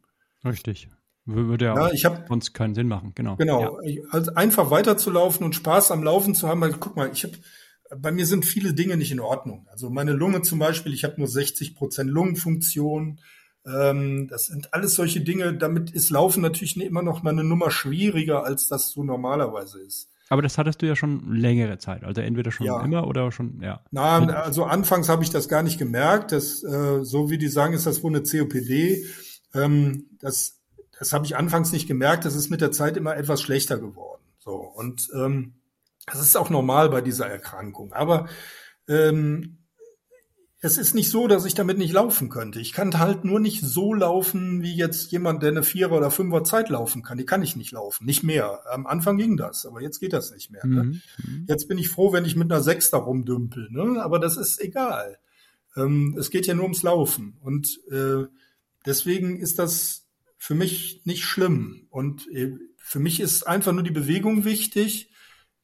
Richtig. Würde ja, ja ich hab, sonst keinen Sinn machen, genau. Genau. Ja. Also einfach weiterzulaufen und Spaß am Laufen zu haben. Weil, guck mal, ich habe bei mir sind viele Dinge nicht in Ordnung. Also meine Lunge zum Beispiel, ich habe nur 60 Prozent Lungenfunktion. Ähm, das sind alles solche Dinge. Damit ist Laufen natürlich immer noch mal eine Nummer schwieriger, als das so normalerweise ist. Aber das hattest du ja schon längere Zeit, also entweder schon ja. immer oder schon, ja. Na, also anfangs habe ich das gar nicht gemerkt. Das, äh, so wie die sagen, ist das wohl eine COPD. Ähm, das, das habe ich anfangs nicht gemerkt. Das ist mit der Zeit immer etwas schlechter geworden. So und ähm, das ist auch normal bei dieser Erkrankung. Aber ähm, es ist nicht so, dass ich damit nicht laufen könnte. Ich kann halt nur nicht so laufen, wie jetzt jemand, der eine Vierer- oder Fünfer Zeit laufen kann. Die kann ich nicht laufen, nicht mehr. Am Anfang ging das, aber jetzt geht das nicht mehr. Ne? Mhm. Ne? Jetzt bin ich froh, wenn ich mit einer Sechster rumdümpel. Ne? Aber das ist egal. Ähm, es geht ja nur ums Laufen. Und äh, deswegen ist das für mich nicht schlimm. Und äh, für mich ist einfach nur die Bewegung wichtig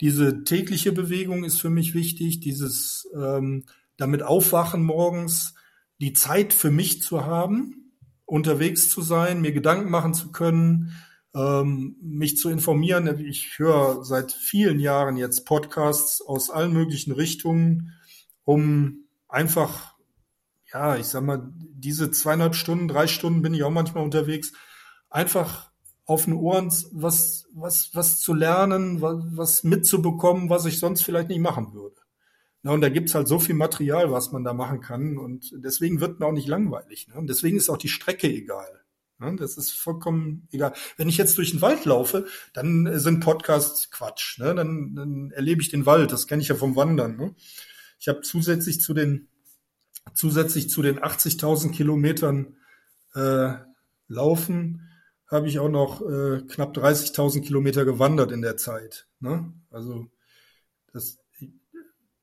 diese tägliche Bewegung ist für mich wichtig, dieses ähm, damit aufwachen morgens, die Zeit für mich zu haben, unterwegs zu sein, mir Gedanken machen zu können, ähm, mich zu informieren. Ich höre seit vielen Jahren jetzt Podcasts aus allen möglichen Richtungen, um einfach, ja, ich sag mal, diese zweieinhalb Stunden, drei Stunden bin ich auch manchmal unterwegs, einfach auf den Ohren was, was, was zu lernen, was, was mitzubekommen, was ich sonst vielleicht nicht machen würde. Na, und da gibt's halt so viel Material, was man da machen kann. Und deswegen wird man auch nicht langweilig. Ne? Und deswegen ist auch die Strecke egal. Ne? Das ist vollkommen egal. Wenn ich jetzt durch den Wald laufe, dann sind Podcasts Quatsch. Ne? Dann, dann erlebe ich den Wald. Das kenne ich ja vom Wandern. Ne? Ich habe zusätzlich zu den zusätzlich zu den 80.000 Kilometern äh, Laufen habe ich auch noch äh, knapp 30.000 Kilometer gewandert in der Zeit. Ne? Also das,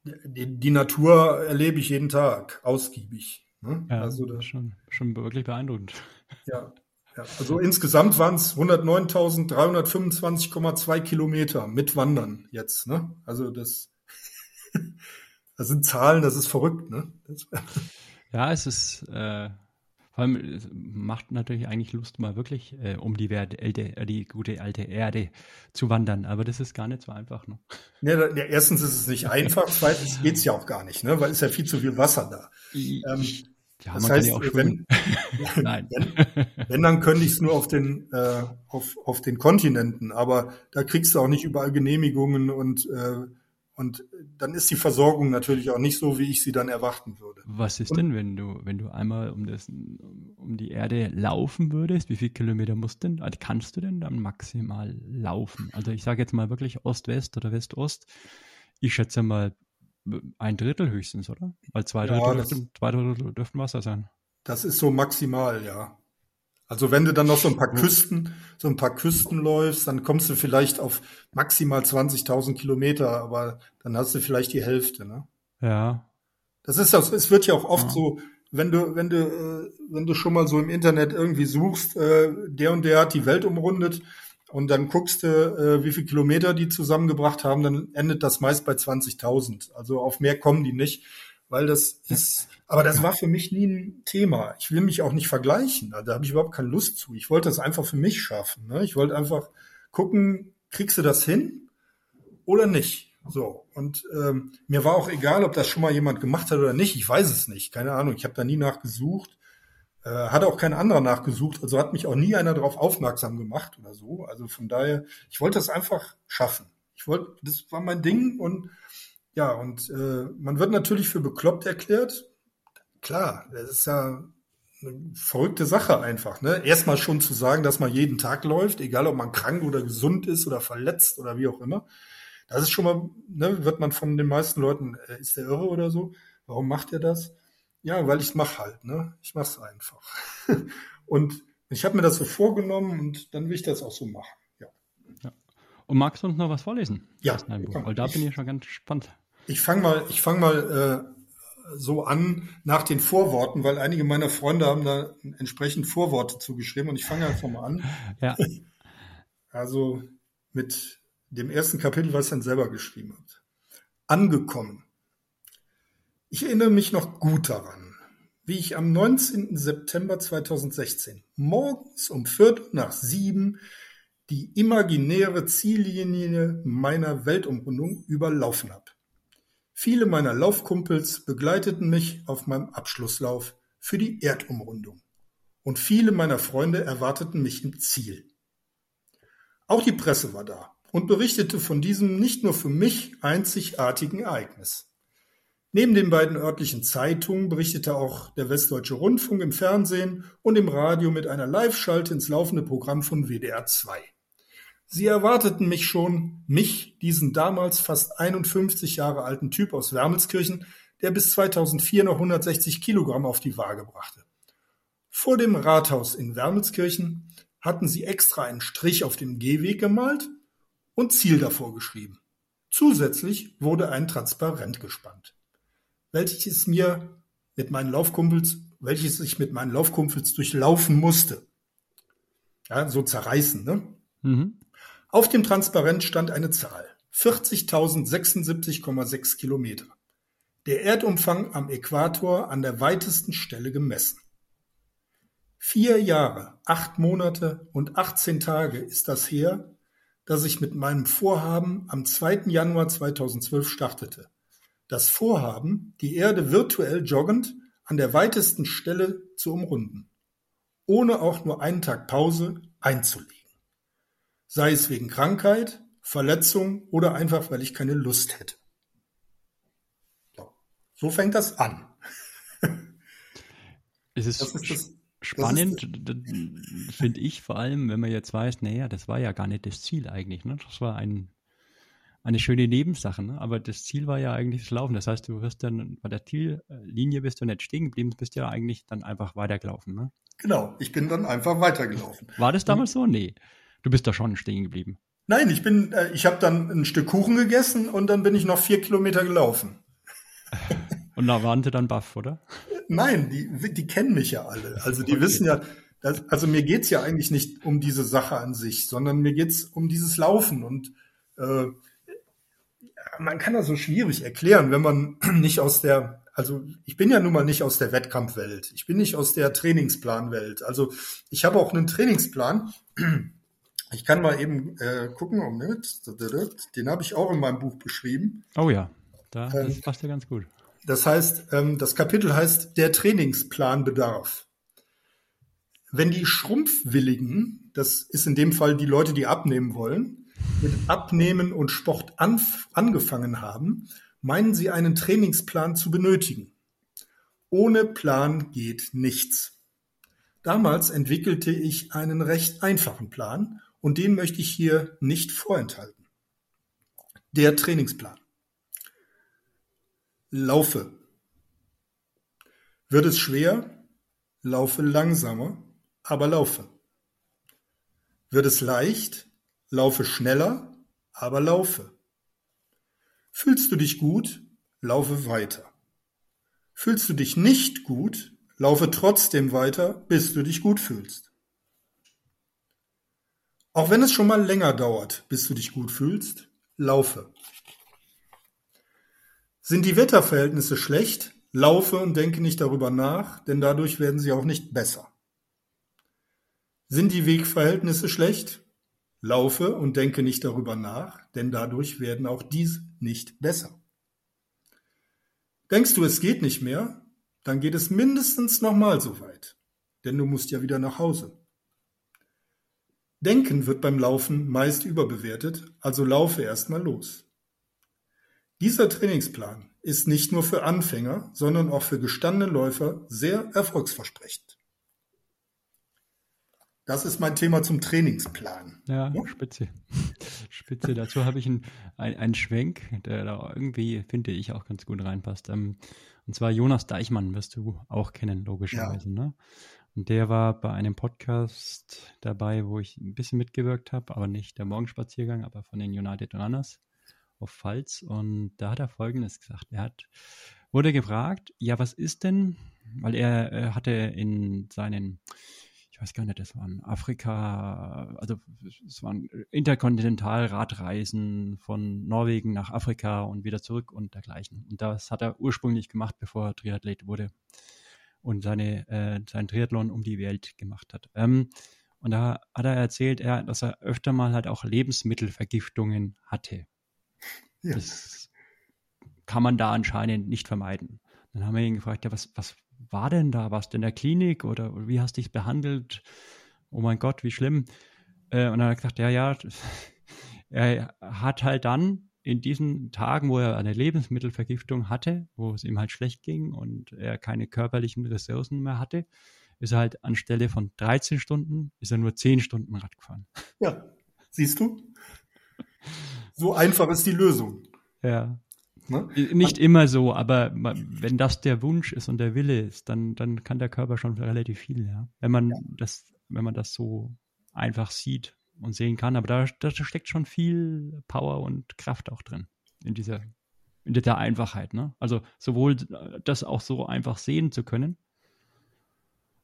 die, die, Natur erlebe ich jeden Tag, ausgiebig. Ne? Ja, also das ist schon, schon wirklich beeindruckend. Ja, ja. also insgesamt waren es 109.325,2 Kilometer mit Wandern jetzt. Ne? Also das, das sind Zahlen, das ist verrückt. Ne? Das, ja, es ist äh vor allem macht natürlich eigentlich Lust, mal wirklich äh, um die, Werte, äh, die gute alte Erde zu wandern. Aber das ist gar nicht so einfach. Ne? Ja, ja, erstens ist es nicht einfach, zweitens geht es ja auch gar nicht, ne? weil es ist ja viel zu viel Wasser da. Ähm, Ja, das heißt, ja wenn, Nein. Wenn, wenn, dann könnte ich es nur auf den, äh, auf, auf den Kontinenten, aber da kriegst du auch nicht überall Genehmigungen und, äh, und dann ist die Versorgung natürlich auch nicht so, wie ich sie dann erwarten würde. Was ist und, denn, wenn du, wenn du einmal um, das, um die Erde laufen würdest? Wie viele Kilometer musst denn, also kannst du denn dann maximal laufen? Also ich sage jetzt mal wirklich Ost-West oder West-Ost. Ich schätze mal ein Drittel höchstens, oder? Weil zwei Drittel, ja, dürften, zwei Drittel dürften Wasser sein. Das ist so maximal, ja. Also wenn du dann noch so ein paar Küsten, so ein paar Küsten läufst, dann kommst du vielleicht auf maximal 20.000 Kilometer, aber dann hast du vielleicht die Hälfte, ne? Ja. Das ist das, es wird ja auch oft ja. so, wenn du, wenn du, äh, wenn du schon mal so im Internet irgendwie suchst, äh, der und der hat die Welt umrundet, und dann guckst du, äh, wie viel Kilometer die zusammengebracht haben, dann endet das meist bei 20.000. Also auf mehr kommen die nicht, weil das ist, aber das war für mich nie ein Thema. Ich will mich auch nicht vergleichen. Da habe ich überhaupt keine Lust zu. Ich wollte das einfach für mich schaffen. Ne? Ich wollte einfach gucken, kriegst du das hin oder nicht? So. Und ähm, mir war auch egal, ob das schon mal jemand gemacht hat oder nicht. Ich weiß es nicht. Keine Ahnung. Ich habe da nie nachgesucht. Äh, hat auch kein anderer nachgesucht, also hat mich auch nie einer darauf aufmerksam gemacht oder so. Also von daher, ich wollte das einfach schaffen. Ich wollte, das war mein Ding und ja, und äh, man wird natürlich für bekloppt erklärt. Klar, das ist ja eine verrückte Sache einfach. Ne? Erstmal schon zu sagen, dass man jeden Tag läuft, egal ob man krank oder gesund ist oder verletzt oder wie auch immer. Das ist schon mal, ne, wird man von den meisten Leuten, äh, ist der irre oder so? Warum macht er das? Ja, weil ich es mache halt, ne? Ich mache es einfach. und ich habe mir das so vorgenommen und dann will ich das auch so machen. Ja. ja. Und magst du uns noch was vorlesen? Ja. Weil da ich, bin ich schon ganz gespannt. Ich fange mal, ich fange mal äh, so an nach den Vorworten, weil einige meiner Freunde haben da entsprechend Vorworte zugeschrieben und ich fange einfach mal an. ja. Also mit dem ersten Kapitel, was ich dann selber geschrieben habt. Angekommen. Ich erinnere mich noch gut daran, wie ich am 19. September 2016 morgens um Viertel nach sieben die imaginäre Ziellinie meiner Weltumrundung überlaufen habe. Viele meiner Laufkumpels begleiteten mich auf meinem Abschlusslauf für die Erdumrundung und viele meiner Freunde erwarteten mich im Ziel. Auch die Presse war da und berichtete von diesem nicht nur für mich einzigartigen Ereignis. Neben den beiden örtlichen Zeitungen berichtete auch der Westdeutsche Rundfunk im Fernsehen und im Radio mit einer Live-Schalte ins laufende Programm von WDR 2. Sie erwarteten mich schon, mich, diesen damals fast 51 Jahre alten Typ aus Wermelskirchen, der bis 2004 noch 160 Kilogramm auf die Waage brachte. Vor dem Rathaus in Wermelskirchen hatten sie extra einen Strich auf dem Gehweg gemalt und Ziel davor geschrieben. Zusätzlich wurde ein Transparent gespannt welches mir mit meinen Laufkumpels, welches ich mit meinen Laufkumpels durchlaufen musste. Ja, so zerreißen, ne? Mhm. Auf dem Transparent stand eine Zahl. 40.076,6 Kilometer. Der Erdumfang am Äquator an der weitesten Stelle gemessen. Vier Jahre, acht Monate und 18 Tage ist das her, dass ich mit meinem Vorhaben am 2. Januar 2012 startete das Vorhaben, die Erde virtuell joggend an der weitesten Stelle zu umrunden, ohne auch nur einen Tag Pause einzulegen. Sei es wegen Krankheit, Verletzung oder einfach, weil ich keine Lust hätte. So fängt das an. Es ist, das ist das, spannend, finde ich vor allem, wenn man jetzt weiß, naja, das war ja gar nicht das Ziel eigentlich. Ne? Das war ein eine schöne Nebensache, ne? aber das Ziel war ja eigentlich das Laufen. Das heißt, du wirst dann bei der Ziellinie bist du nicht stehen geblieben, bist ja eigentlich dann einfach weitergelaufen. Ne? Genau, ich bin dann einfach weitergelaufen. War das damals so? Nee, du bist da schon stehen geblieben. Nein, ich bin, äh, ich habe dann ein Stück Kuchen gegessen und dann bin ich noch vier Kilometer gelaufen. Und da waren sie dann baff, oder? Nein, die, die kennen mich ja alle. Also die okay. wissen ja, dass, also mir geht's ja eigentlich nicht um diese Sache an sich, sondern mir geht's um dieses Laufen. Und äh, man kann das so schwierig erklären, wenn man nicht aus der, also ich bin ja nun mal nicht aus der Wettkampfwelt, ich bin nicht aus der Trainingsplanwelt. Also ich habe auch einen Trainingsplan. Ich kann mal eben äh, gucken, um den habe ich auch in meinem Buch beschrieben. Oh ja, da, das ähm, passt ja ganz gut. Das heißt, ähm, das Kapitel heißt der Trainingsplanbedarf. Wenn die Schrumpfwilligen, das ist in dem Fall die Leute, die abnehmen wollen, mit Abnehmen und Sport angefangen haben, meinen sie einen Trainingsplan zu benötigen. Ohne Plan geht nichts. Damals entwickelte ich einen recht einfachen Plan und den möchte ich hier nicht vorenthalten. Der Trainingsplan. Laufe. Wird es schwer? Laufe langsamer, aber laufe. Wird es leicht? Laufe schneller, aber laufe. Fühlst du dich gut? Laufe weiter. Fühlst du dich nicht gut? Laufe trotzdem weiter, bis du dich gut fühlst. Auch wenn es schon mal länger dauert, bis du dich gut fühlst, laufe. Sind die Wetterverhältnisse schlecht, laufe und denke nicht darüber nach, denn dadurch werden sie auch nicht besser. Sind die Wegverhältnisse schlecht, laufe und denke nicht darüber nach, denn dadurch werden auch dies nicht besser. Denkst du, es geht nicht mehr, dann geht es mindestens nochmal so weit, denn du musst ja wieder nach Hause. Denken wird beim Laufen meist überbewertet, also laufe erstmal los. Dieser Trainingsplan ist nicht nur für Anfänger, sondern auch für gestandene Läufer sehr erfolgsversprechend. Das ist mein Thema zum Trainingsplan. Ja, ja? spitze. Spitze. Dazu habe ich einen, einen Schwenk, der da irgendwie, finde ich, auch ganz gut reinpasst. Ähm, und zwar Jonas Deichmann wirst du auch kennen, logischerweise. Ja. Ne? Der war bei einem Podcast dabei, wo ich ein bisschen mitgewirkt habe, aber nicht der Morgenspaziergang, aber von den United Runners auf Pfalz. Und da hat er Folgendes gesagt. Er hat, wurde gefragt, ja, was ist denn, weil er, er hatte in seinen ich weiß gar nicht, das waren Afrika, also es waren Interkontinentalradreisen von Norwegen nach Afrika und wieder zurück und dergleichen. Und das hat er ursprünglich gemacht, bevor er Triathlet wurde und seine, äh, sein Triathlon um die Welt gemacht hat. Ähm, und da hat er erzählt, er, dass er öfter mal halt auch Lebensmittelvergiftungen hatte. Ja. Das kann man da anscheinend nicht vermeiden. Dann haben wir ihn gefragt, ja, was, was war denn da? Warst du in der Klinik oder wie hast du dich behandelt? Oh mein Gott, wie schlimm. Äh, und dann hat er gesagt, ja, ja, er hat halt dann in diesen Tagen, wo er eine Lebensmittelvergiftung hatte, wo es ihm halt schlecht ging und er keine körperlichen Ressourcen mehr hatte, ist er halt anstelle von 13 Stunden, ist er nur 10 Stunden Rad gefahren. Ja, siehst du? So einfach ist die Lösung. Ja. Ne? Nicht immer so, aber wenn das der Wunsch ist und der Wille ist, dann, dann kann der Körper schon relativ viel, ja. Wenn man ja. das, wenn man das so einfach sieht und sehen kann. Aber da, da steckt schon viel Power und Kraft auch drin. In dieser, in dieser Einfachheit, ne? Also sowohl das auch so einfach sehen zu können,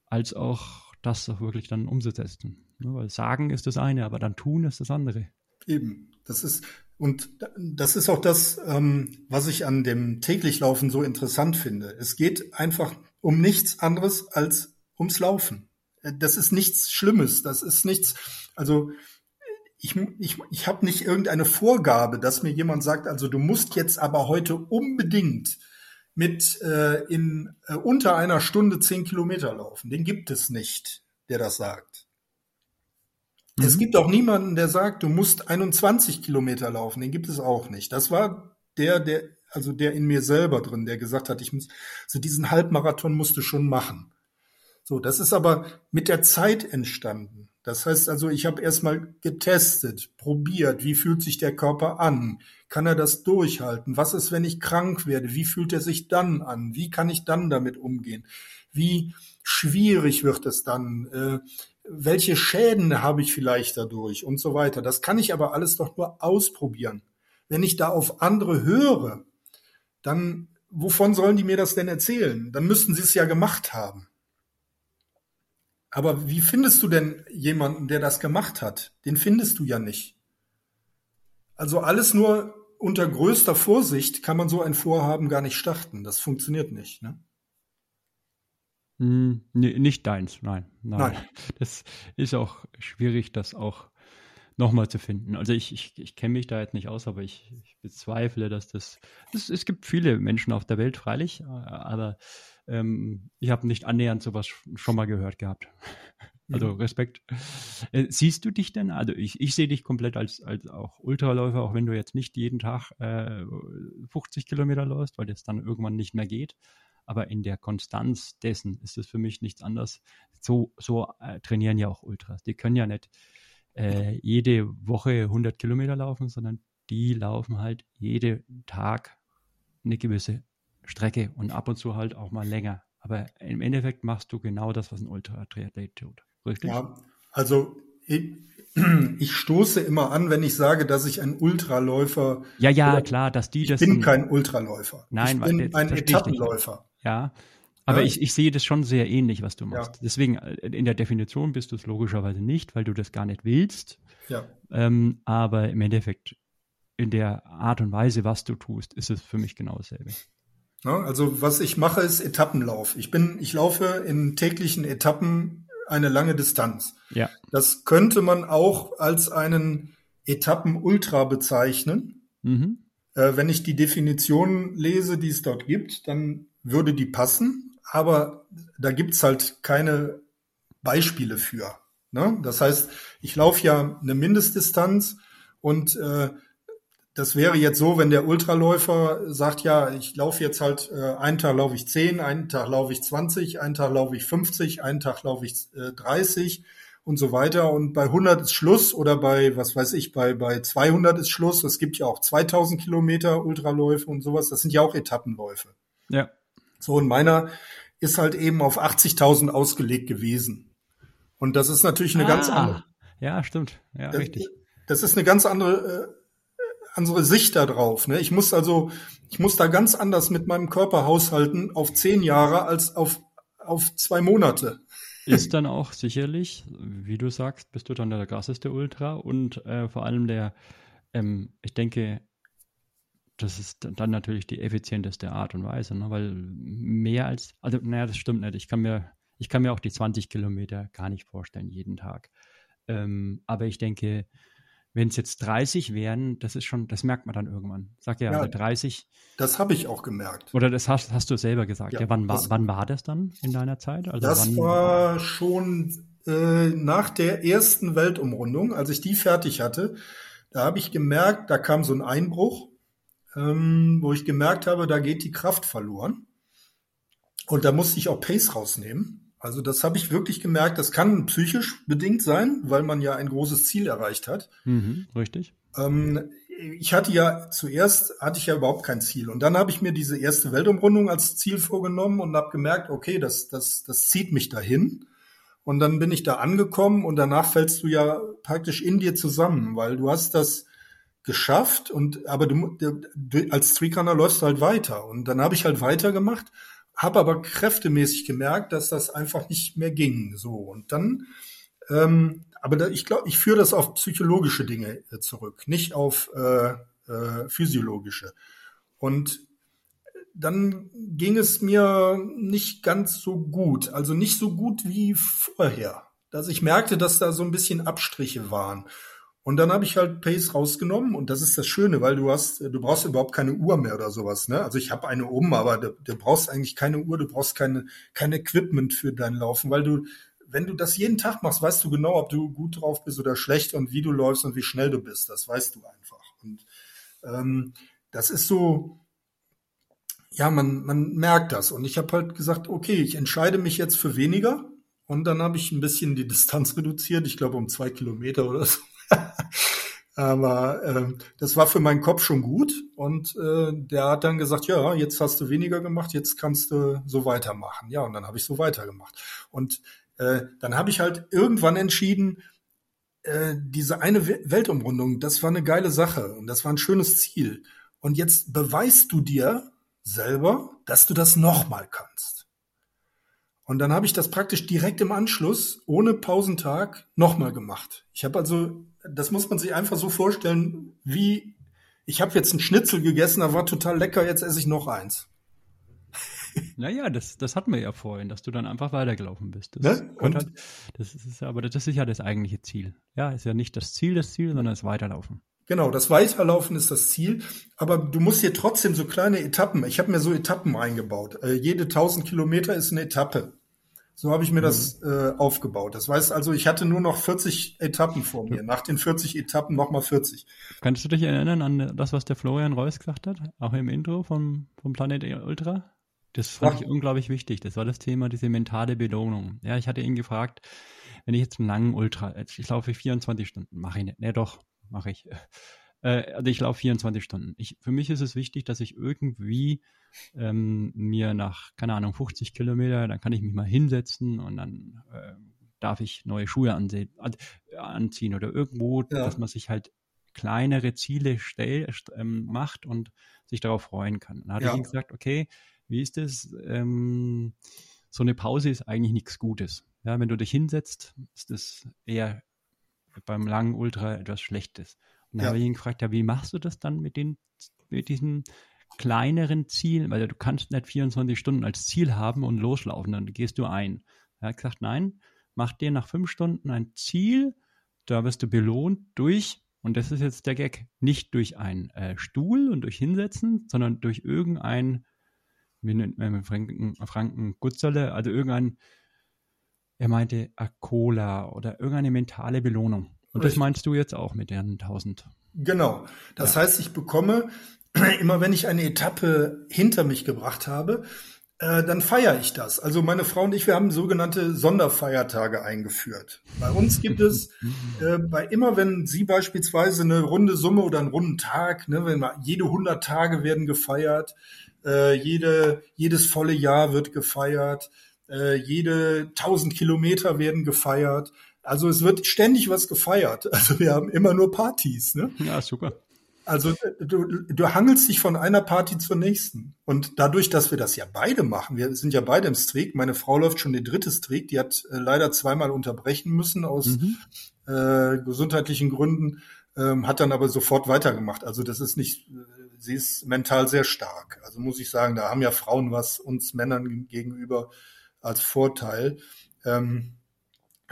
als auch das auch wirklich dann umzusetzen. Ne? Weil sagen ist das eine, aber dann tun ist das andere. Eben. Das ist, und das ist auch das, ähm, was ich an dem täglich Laufen so interessant finde. Es geht einfach um nichts anderes als ums Laufen. Das ist nichts Schlimmes. Das ist nichts, also ich, ich, ich habe nicht irgendeine Vorgabe, dass mir jemand sagt, also du musst jetzt aber heute unbedingt mit äh, in äh, unter einer Stunde zehn Kilometer laufen. Den gibt es nicht, der das sagt. Mhm. Es gibt auch niemanden, der sagt, du musst 21 Kilometer laufen. Den gibt es auch nicht. Das war der, der, also der in mir selber drin, der gesagt hat, ich muss, so diesen Halbmarathon musst du schon machen. So, das ist aber mit der Zeit entstanden. Das heißt also, ich habe erstmal getestet, probiert, wie fühlt sich der Körper an? Kann er das durchhalten? Was ist, wenn ich krank werde? Wie fühlt er sich dann an? Wie kann ich dann damit umgehen? Wie schwierig wird es dann? Äh, welche Schäden habe ich vielleicht dadurch und so weiter. Das kann ich aber alles doch nur ausprobieren. Wenn ich da auf andere höre, dann wovon sollen die mir das denn erzählen? Dann müssten sie es ja gemacht haben. Aber wie findest du denn jemanden, der das gemacht hat? Den findest du ja nicht. Also alles nur unter größter Vorsicht kann man so ein Vorhaben gar nicht starten. Das funktioniert nicht. Ne? Hm, nee, nicht deins, nein, nein. Nein. Das ist auch schwierig, das auch nochmal zu finden. Also ich, ich, ich kenne mich da jetzt nicht aus, aber ich, ich bezweifle, dass das, das, Es gibt viele Menschen auf der Welt, freilich, äh, aber ähm, ich habe nicht annähernd sowas schon mal gehört gehabt. Also mhm. Respekt. Äh, siehst du dich denn? Also ich, ich sehe dich komplett als, als auch Ultraläufer, auch wenn du jetzt nicht jeden Tag äh, 50 Kilometer läufst, weil das dann irgendwann nicht mehr geht. Aber in der Konstanz dessen ist es für mich nichts anderes. So, so äh, trainieren ja auch Ultras. Die können ja nicht äh, jede Woche 100 Kilometer laufen, sondern die laufen halt jeden Tag eine gewisse Strecke und ab und zu halt auch mal länger. Aber im Endeffekt machst du genau das, was ein Ultra-Triathlet tut. Richtig? Ja, also ich, ich, stoße immer an, wenn ich sage, dass ich ein Ultraläufer. Ja, ja, klar, dass die ich das. Ich bin kein Ultraläufer. Nein, ich bin ein Etappenläufer. Ja. Aber ja. ich, ich sehe das schon sehr ähnlich, was du machst. Ja. Deswegen, äh, in der Definition bist du es logischerweise nicht, weil du das gar nicht willst. Ja. Ähm, aber im Endeffekt, in der Art und Weise, was du tust, ist es für mich genau dasselbe. Ja, also was ich mache, ist Etappenlauf. Ich bin, ich laufe in täglichen Etappen eine lange Distanz. Ja. Das könnte man auch als einen Etappen-Ultra bezeichnen. Mhm. Äh, wenn ich die Definition lese, die es dort gibt, dann würde die passen, aber da gibt's halt keine Beispiele für. Ne? Das heißt, ich laufe ja eine Mindestdistanz und äh, das wäre jetzt so, wenn der Ultraläufer sagt, ja, ich laufe jetzt halt, äh, einen Tag laufe ich 10, einen Tag laufe ich 20, einen Tag laufe ich 50, einen Tag laufe ich äh, 30 und so weiter. Und bei 100 ist Schluss oder bei, was weiß ich, bei, bei 200 ist Schluss. Es gibt ja auch 2000 Kilometer Ultraläufe und sowas. Das sind ja auch Etappenläufe. Ja. So, und meiner ist halt eben auf 80.000 ausgelegt gewesen. Und das ist natürlich eine ah, ganz andere. Ja, stimmt. Ja, das, richtig. Das ist eine ganz andere, äh, andere Sicht darauf. Ne? Ich muss also, ich muss da ganz anders mit meinem Körper haushalten auf zehn Jahre als auf, auf zwei Monate. Ist dann auch sicherlich, wie du sagst, bist du dann der krasseste Ultra und äh, vor allem der, ähm, ich denke, das ist dann natürlich die effizienteste Art und Weise, ne? weil mehr als, also naja, das stimmt nicht. Ich kann mir, ich kann mir auch die 20 Kilometer gar nicht vorstellen, jeden Tag. Ähm, aber ich denke, wenn es jetzt 30 wären, das ist schon, das merkt man dann irgendwann. Sag ja, ja 30. Das habe ich auch gemerkt. Oder das hast, hast du selber gesagt. Ja, ja wann, war, wann war das dann in deiner Zeit? Also das war schon äh, nach der ersten Weltumrundung, als ich die fertig hatte. Da habe ich gemerkt, da kam so ein Einbruch ähm, wo ich gemerkt habe, da geht die Kraft verloren. Und da musste ich auch Pace rausnehmen. Also das habe ich wirklich gemerkt. Das kann psychisch bedingt sein, weil man ja ein großes Ziel erreicht hat. Mhm, richtig. Ähm, ich hatte ja zuerst hatte ich ja überhaupt kein Ziel und dann habe ich mir diese erste Weltumrundung als Ziel vorgenommen und habe gemerkt, okay, das das das zieht mich dahin und dann bin ich da angekommen und danach fällst du ja praktisch in dir zusammen, weil du hast das geschafft und aber du, du als Streetrunner läufst du halt weiter und dann habe ich halt weitergemacht, habe aber kräftemäßig gemerkt, dass das einfach nicht mehr ging so und dann ähm, aber da, ich glaube, ich führe das auf psychologische Dinge äh, zurück, nicht auf äh, äh, physiologische und dann ging es mir nicht ganz so gut, also nicht so gut wie vorher, dass ich merkte, dass da so ein bisschen Abstriche waren. Und dann habe ich halt Pace rausgenommen und das ist das Schöne, weil du hast, du brauchst überhaupt keine Uhr mehr oder sowas. Ne? Also ich habe eine um, aber du, du brauchst eigentlich keine Uhr, du brauchst keine kein Equipment für dein Laufen, weil du, wenn du das jeden Tag machst, weißt du genau, ob du gut drauf bist oder schlecht und wie du läufst und wie schnell du bist. Das weißt du einfach. Und ähm, das ist so, ja, man man merkt das. Und ich habe halt gesagt, okay, ich entscheide mich jetzt für weniger. Und dann habe ich ein bisschen die Distanz reduziert, ich glaube um zwei Kilometer oder so. Aber äh, das war für meinen Kopf schon gut und äh, der hat dann gesagt, ja, jetzt hast du weniger gemacht, jetzt kannst du so weitermachen. Ja, und dann habe ich so weitergemacht. Und äh, dann habe ich halt irgendwann entschieden, äh, diese eine Weltumrundung, das war eine geile Sache und das war ein schönes Ziel. Und jetzt beweist du dir selber, dass du das nochmal kannst. Und dann habe ich das praktisch direkt im Anschluss, ohne Pausentag, nochmal gemacht. Ich habe also das muss man sich einfach so vorstellen, wie ich habe jetzt einen Schnitzel gegessen, da war total lecker, jetzt esse ich noch eins. Naja, das, das hatten wir ja vorhin, dass du dann einfach weitergelaufen bist. Das, ne? halt, das ist aber das ist ja das eigentliche Ziel. Ja, ist ja nicht das Ziel das Ziel, sondern das Weiterlaufen. Genau, das Weiterlaufen ist das Ziel, aber du musst hier trotzdem so kleine Etappen. Ich habe mir so Etappen eingebaut. Äh, jede 1000 Kilometer ist eine Etappe. So habe ich mir mhm. das äh, aufgebaut. Das heißt also, ich hatte nur noch 40 Etappen vor mir. Nach den 40 Etappen nochmal 40. Kannst du dich erinnern an das, was der Florian Reuss gesagt hat? Auch im Intro vom, vom Planet Ultra? Das fand Ach. ich unglaublich wichtig. Das war das Thema, diese mentale Belohnung. Ja, ich hatte ihn gefragt, wenn ich jetzt einen langen Ultra, ich laufe 24 Stunden, mache ich nicht. Ne, doch, mache ich. Äh, also ich laufe 24 Stunden. Ich, für mich ist es wichtig, dass ich irgendwie ähm, mir nach, keine Ahnung, 50 Kilometer, dann kann ich mich mal hinsetzen und dann äh, darf ich neue Schuhe ansehen, anziehen oder irgendwo, ja. dass man sich halt kleinere Ziele stell, ähm, macht und sich darauf freuen kann. Dann hatte ja. ich ihm gesagt, okay, wie ist das? Ähm, so eine Pause ist eigentlich nichts Gutes. Ja, wenn du dich hinsetzt, ist das eher beim langen Ultra etwas Schlechtes. Dann ja. habe ich ihn gefragt, ja, wie machst du das dann mit den, mit diesen kleineren Zielen? Weil du kannst nicht 24 Stunden als Ziel haben und loslaufen, dann gehst du ein. Er hat gesagt, nein, mach dir nach fünf Stunden ein Ziel, da wirst du belohnt durch, und das ist jetzt der Gag, nicht durch einen äh, Stuhl und durch Hinsetzen, sondern durch irgendein wie nennt man Franken, Franken Gutzerle, also irgendein, er meinte Cola oder irgendeine mentale Belohnung. Und Richtig. das meinst du jetzt auch mit den 1000? Genau. Das ja. heißt, ich bekomme, immer wenn ich eine Etappe hinter mich gebracht habe, äh, dann feiere ich das. Also meine Frau und ich, wir haben sogenannte Sonderfeiertage eingeführt. Bei uns gibt es, äh, bei immer wenn sie beispielsweise eine runde Summe oder einen runden Tag, ne, wenn man, jede 100 Tage werden gefeiert, äh, jede, jedes volle Jahr wird gefeiert. Äh, jede 1000 Kilometer werden gefeiert. Also es wird ständig was gefeiert. Also wir haben immer nur Partys. Ne? Ja, super. Also du, du hangelst dich von einer Party zur nächsten. Und dadurch, dass wir das ja beide machen, wir sind ja beide im Streak, meine Frau läuft schon den dritte Streak, die hat äh, leider zweimal unterbrechen müssen aus mhm. äh, gesundheitlichen Gründen, ähm, hat dann aber sofort weitergemacht. Also das ist nicht, äh, sie ist mental sehr stark. Also muss ich sagen, da haben ja Frauen was uns Männern gegenüber als Vorteil. Ähm,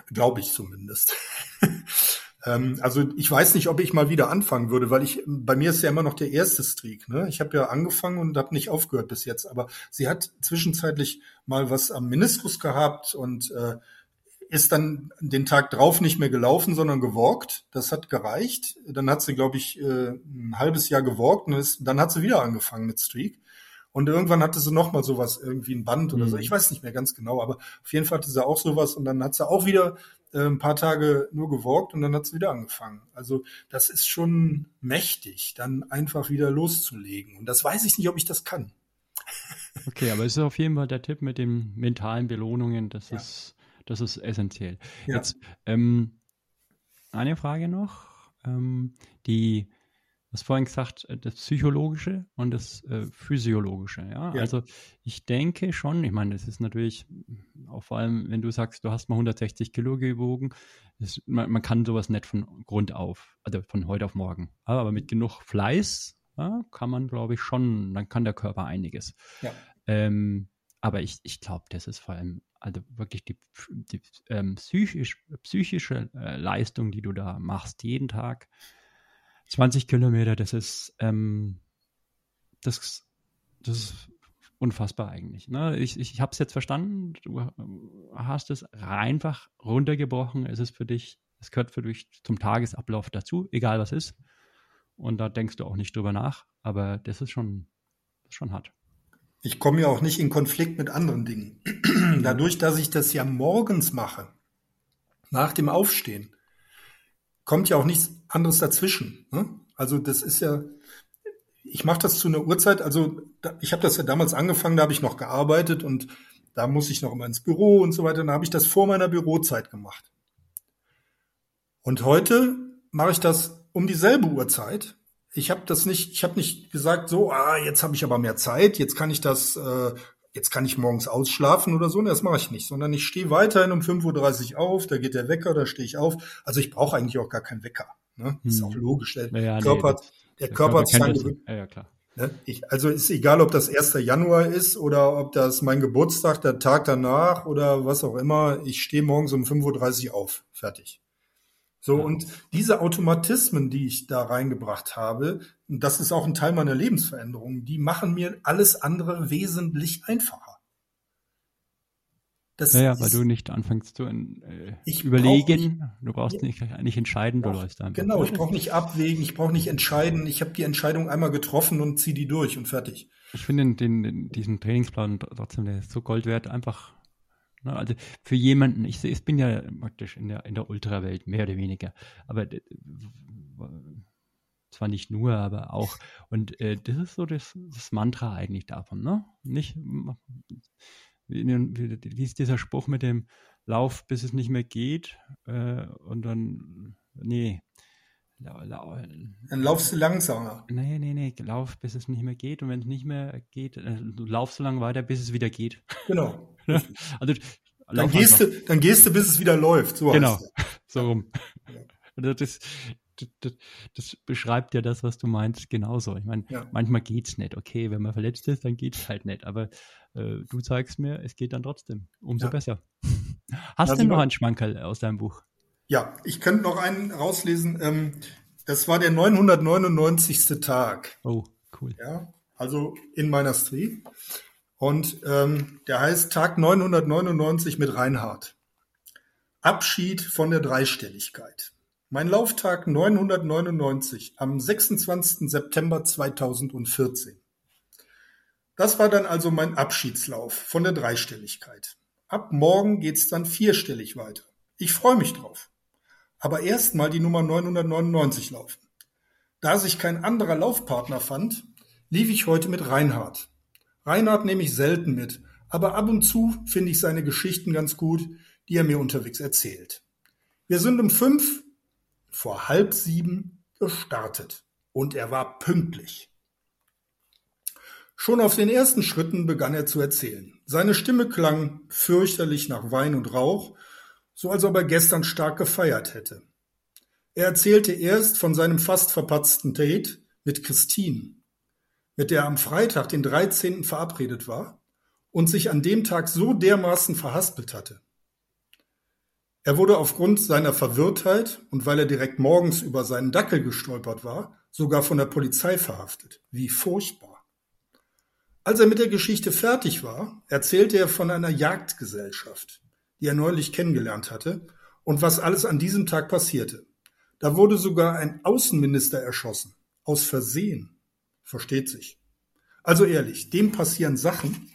Glaube ich zumindest. ähm, also ich weiß nicht, ob ich mal wieder anfangen würde, weil ich bei mir ist ja immer noch der erste Streak. Ne? Ich habe ja angefangen und habe nicht aufgehört bis jetzt. Aber sie hat zwischenzeitlich mal was am Meniskus gehabt und äh, ist dann den Tag drauf nicht mehr gelaufen, sondern gewalkt. Das hat gereicht. Dann hat sie, glaube ich, äh, ein halbes Jahr gewalkt und ist, dann hat sie wieder angefangen mit Streak. Und irgendwann hatte sie noch mal sowas, irgendwie ein Band oder mhm. so. Ich weiß nicht mehr ganz genau, aber auf jeden Fall hatte sie auch sowas und dann hat sie auch wieder äh, ein paar Tage nur gewalkt und dann hat sie wieder angefangen. Also das ist schon mächtig, dann einfach wieder loszulegen. Und das weiß ich nicht, ob ich das kann. Okay, aber es ist auf jeden Fall der Tipp mit den mentalen Belohnungen. Das ja. ist das ist essentiell. Ja. Jetzt ähm, eine Frage noch. Ähm, die, was vorhin gesagt, äh, das Psychologische und das äh, Physiologische. Ja? ja? Also ich denke schon, ich meine, das ist natürlich, auch vor allem, wenn du sagst, du hast mal 160 Kilo gewogen, das, man, man, kann sowas nicht von Grund auf, also von heute auf morgen. Aber mit genug Fleiß ja, kann man, glaube ich, schon, dann kann der Körper einiges. Ja. Ähm, aber ich, ich glaube, das ist vor allem also wirklich die, die ähm, psychisch, psychische äh, Leistung, die du da machst, jeden Tag. 20 Kilometer, das ist, ähm, das, das ist unfassbar eigentlich. Ne? Ich, ich, ich habe es jetzt verstanden, du hast es einfach runtergebrochen. Es ist für dich, es gehört für dich zum Tagesablauf dazu, egal was ist. Und da denkst du auch nicht drüber nach, aber das ist schon, das ist schon hart. Ich komme ja auch nicht in Konflikt mit anderen Dingen. Dadurch, dass ich das ja morgens mache, nach dem Aufstehen, kommt ja auch nichts anderes dazwischen. Ne? Also das ist ja, ich mache das zu einer Uhrzeit, also ich habe das ja damals angefangen, da habe ich noch gearbeitet und da muss ich noch immer ins Büro und so weiter. Dann habe ich das vor meiner Bürozeit gemacht. Und heute mache ich das um dieselbe Uhrzeit ich habe das nicht, ich habe nicht gesagt, so, ah, jetzt habe ich aber mehr Zeit, jetzt kann ich das, äh, jetzt kann ich morgens ausschlafen oder so. Ne, das mache ich nicht, sondern ich stehe weiterhin um 5.30 Uhr auf, da geht der Wecker, da stehe ich auf. Also ich brauche eigentlich auch gar keinen Wecker. Ne? Das ist hm. auch logisch. Der ja, Körper, nee, der, der, Körper, Körper hat sich ja, ja, klar. Ne? Ich, also ist egal, ob das 1. Januar ist oder ob das mein Geburtstag, der Tag danach oder was auch immer. Ich stehe morgens um 5.30 Uhr auf. Fertig. So, ja. und diese Automatismen, die ich da reingebracht habe, das ist auch ein Teil meiner Lebensveränderung, die machen mir alles andere wesentlich einfacher. Das naja, weil du nicht anfängst zu äh, überlegen. Brauch nicht, du brauchst nicht, nicht entscheiden, du läufst einfach. Genau, ich brauche nicht abwägen, ich brauche nicht entscheiden. Ich habe die Entscheidung einmal getroffen und ziehe die durch und fertig. Ich finde den, den, diesen Trainingsplan trotzdem der ist so Gold wert, einfach? Also für jemanden, ich, ich bin ja praktisch in der, in der Ultrawelt, mehr oder weniger, aber zwar nicht nur, aber auch, und äh, das ist so das, das, Mantra eigentlich davon, ne? Nicht, wie, wie ist dieser Spruch mit dem Lauf, bis es nicht mehr geht, äh, und dann, nee, dann laufst du langsamer. Nee, nee, nee, lauf, bis es nicht mehr geht. Und wenn es nicht mehr geht, äh, du laufst so lange weiter, bis es wieder geht. Genau. Also, dann gehst, du, dann gehst du, bis es wieder läuft. So genau, so rum. Ja. Das, das, das, beschreibt ja das, was du meinst, genauso. Ich meine, ja. manchmal geht's nicht. Okay, wenn man verletzt ist, dann geht's halt nicht. Aber äh, du zeigst mir, es geht dann trotzdem. Umso ja. besser. Hast du noch einen Schmankerl aus deinem Buch? Ja, ich könnte noch einen rauslesen. Ähm, das war der 999. Tag. Oh, cool. Ja, also in meiner Street. Und ähm, der heißt Tag 999 mit Reinhard. Abschied von der Dreistelligkeit. Mein Lauftag 999 am 26. September 2014. Das war dann also mein Abschiedslauf von der Dreistelligkeit. Ab morgen geht's dann vierstellig weiter. Ich freue mich drauf. Aber erst mal die Nummer 999 laufen. Da sich kein anderer Laufpartner fand, lief ich heute mit Reinhard. Reinhard nehme ich selten mit, aber ab und zu finde ich seine Geschichten ganz gut, die er mir unterwegs erzählt. Wir sind um fünf vor halb sieben gestartet und er war pünktlich. Schon auf den ersten Schritten begann er zu erzählen. Seine Stimme klang fürchterlich nach Wein und Rauch, so als ob er gestern stark gefeiert hätte. Er erzählte erst von seinem fast verpatzten Date mit Christine, mit der er am Freitag, den 13. verabredet war und sich an dem Tag so dermaßen verhaspelt hatte. Er wurde aufgrund seiner Verwirrtheit und weil er direkt morgens über seinen Dackel gestolpert war, sogar von der Polizei verhaftet. Wie furchtbar. Als er mit der Geschichte fertig war, erzählte er von einer Jagdgesellschaft, die er neulich kennengelernt hatte und was alles an diesem Tag passierte. Da wurde sogar ein Außenminister erschossen. Aus Versehen. Versteht sich. Also ehrlich, dem passieren Sachen.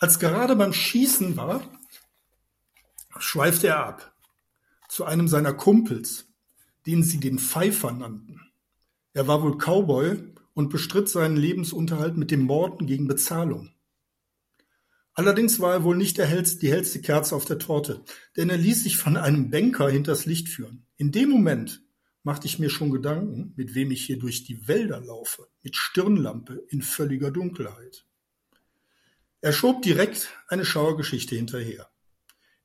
Als gerade beim Schießen war, schweifte er ab zu einem seiner Kumpels, den sie den Pfeifer nannten. Er war wohl Cowboy und bestritt seinen Lebensunterhalt mit dem Morden gegen Bezahlung. Allerdings war er wohl nicht hellste, die hellste Kerze auf der Torte, denn er ließ sich von einem Banker hinters Licht führen. In dem Moment, machte ich mir schon Gedanken, mit wem ich hier durch die Wälder laufe, mit Stirnlampe in völliger Dunkelheit. Er schob direkt eine Schauergeschichte hinterher,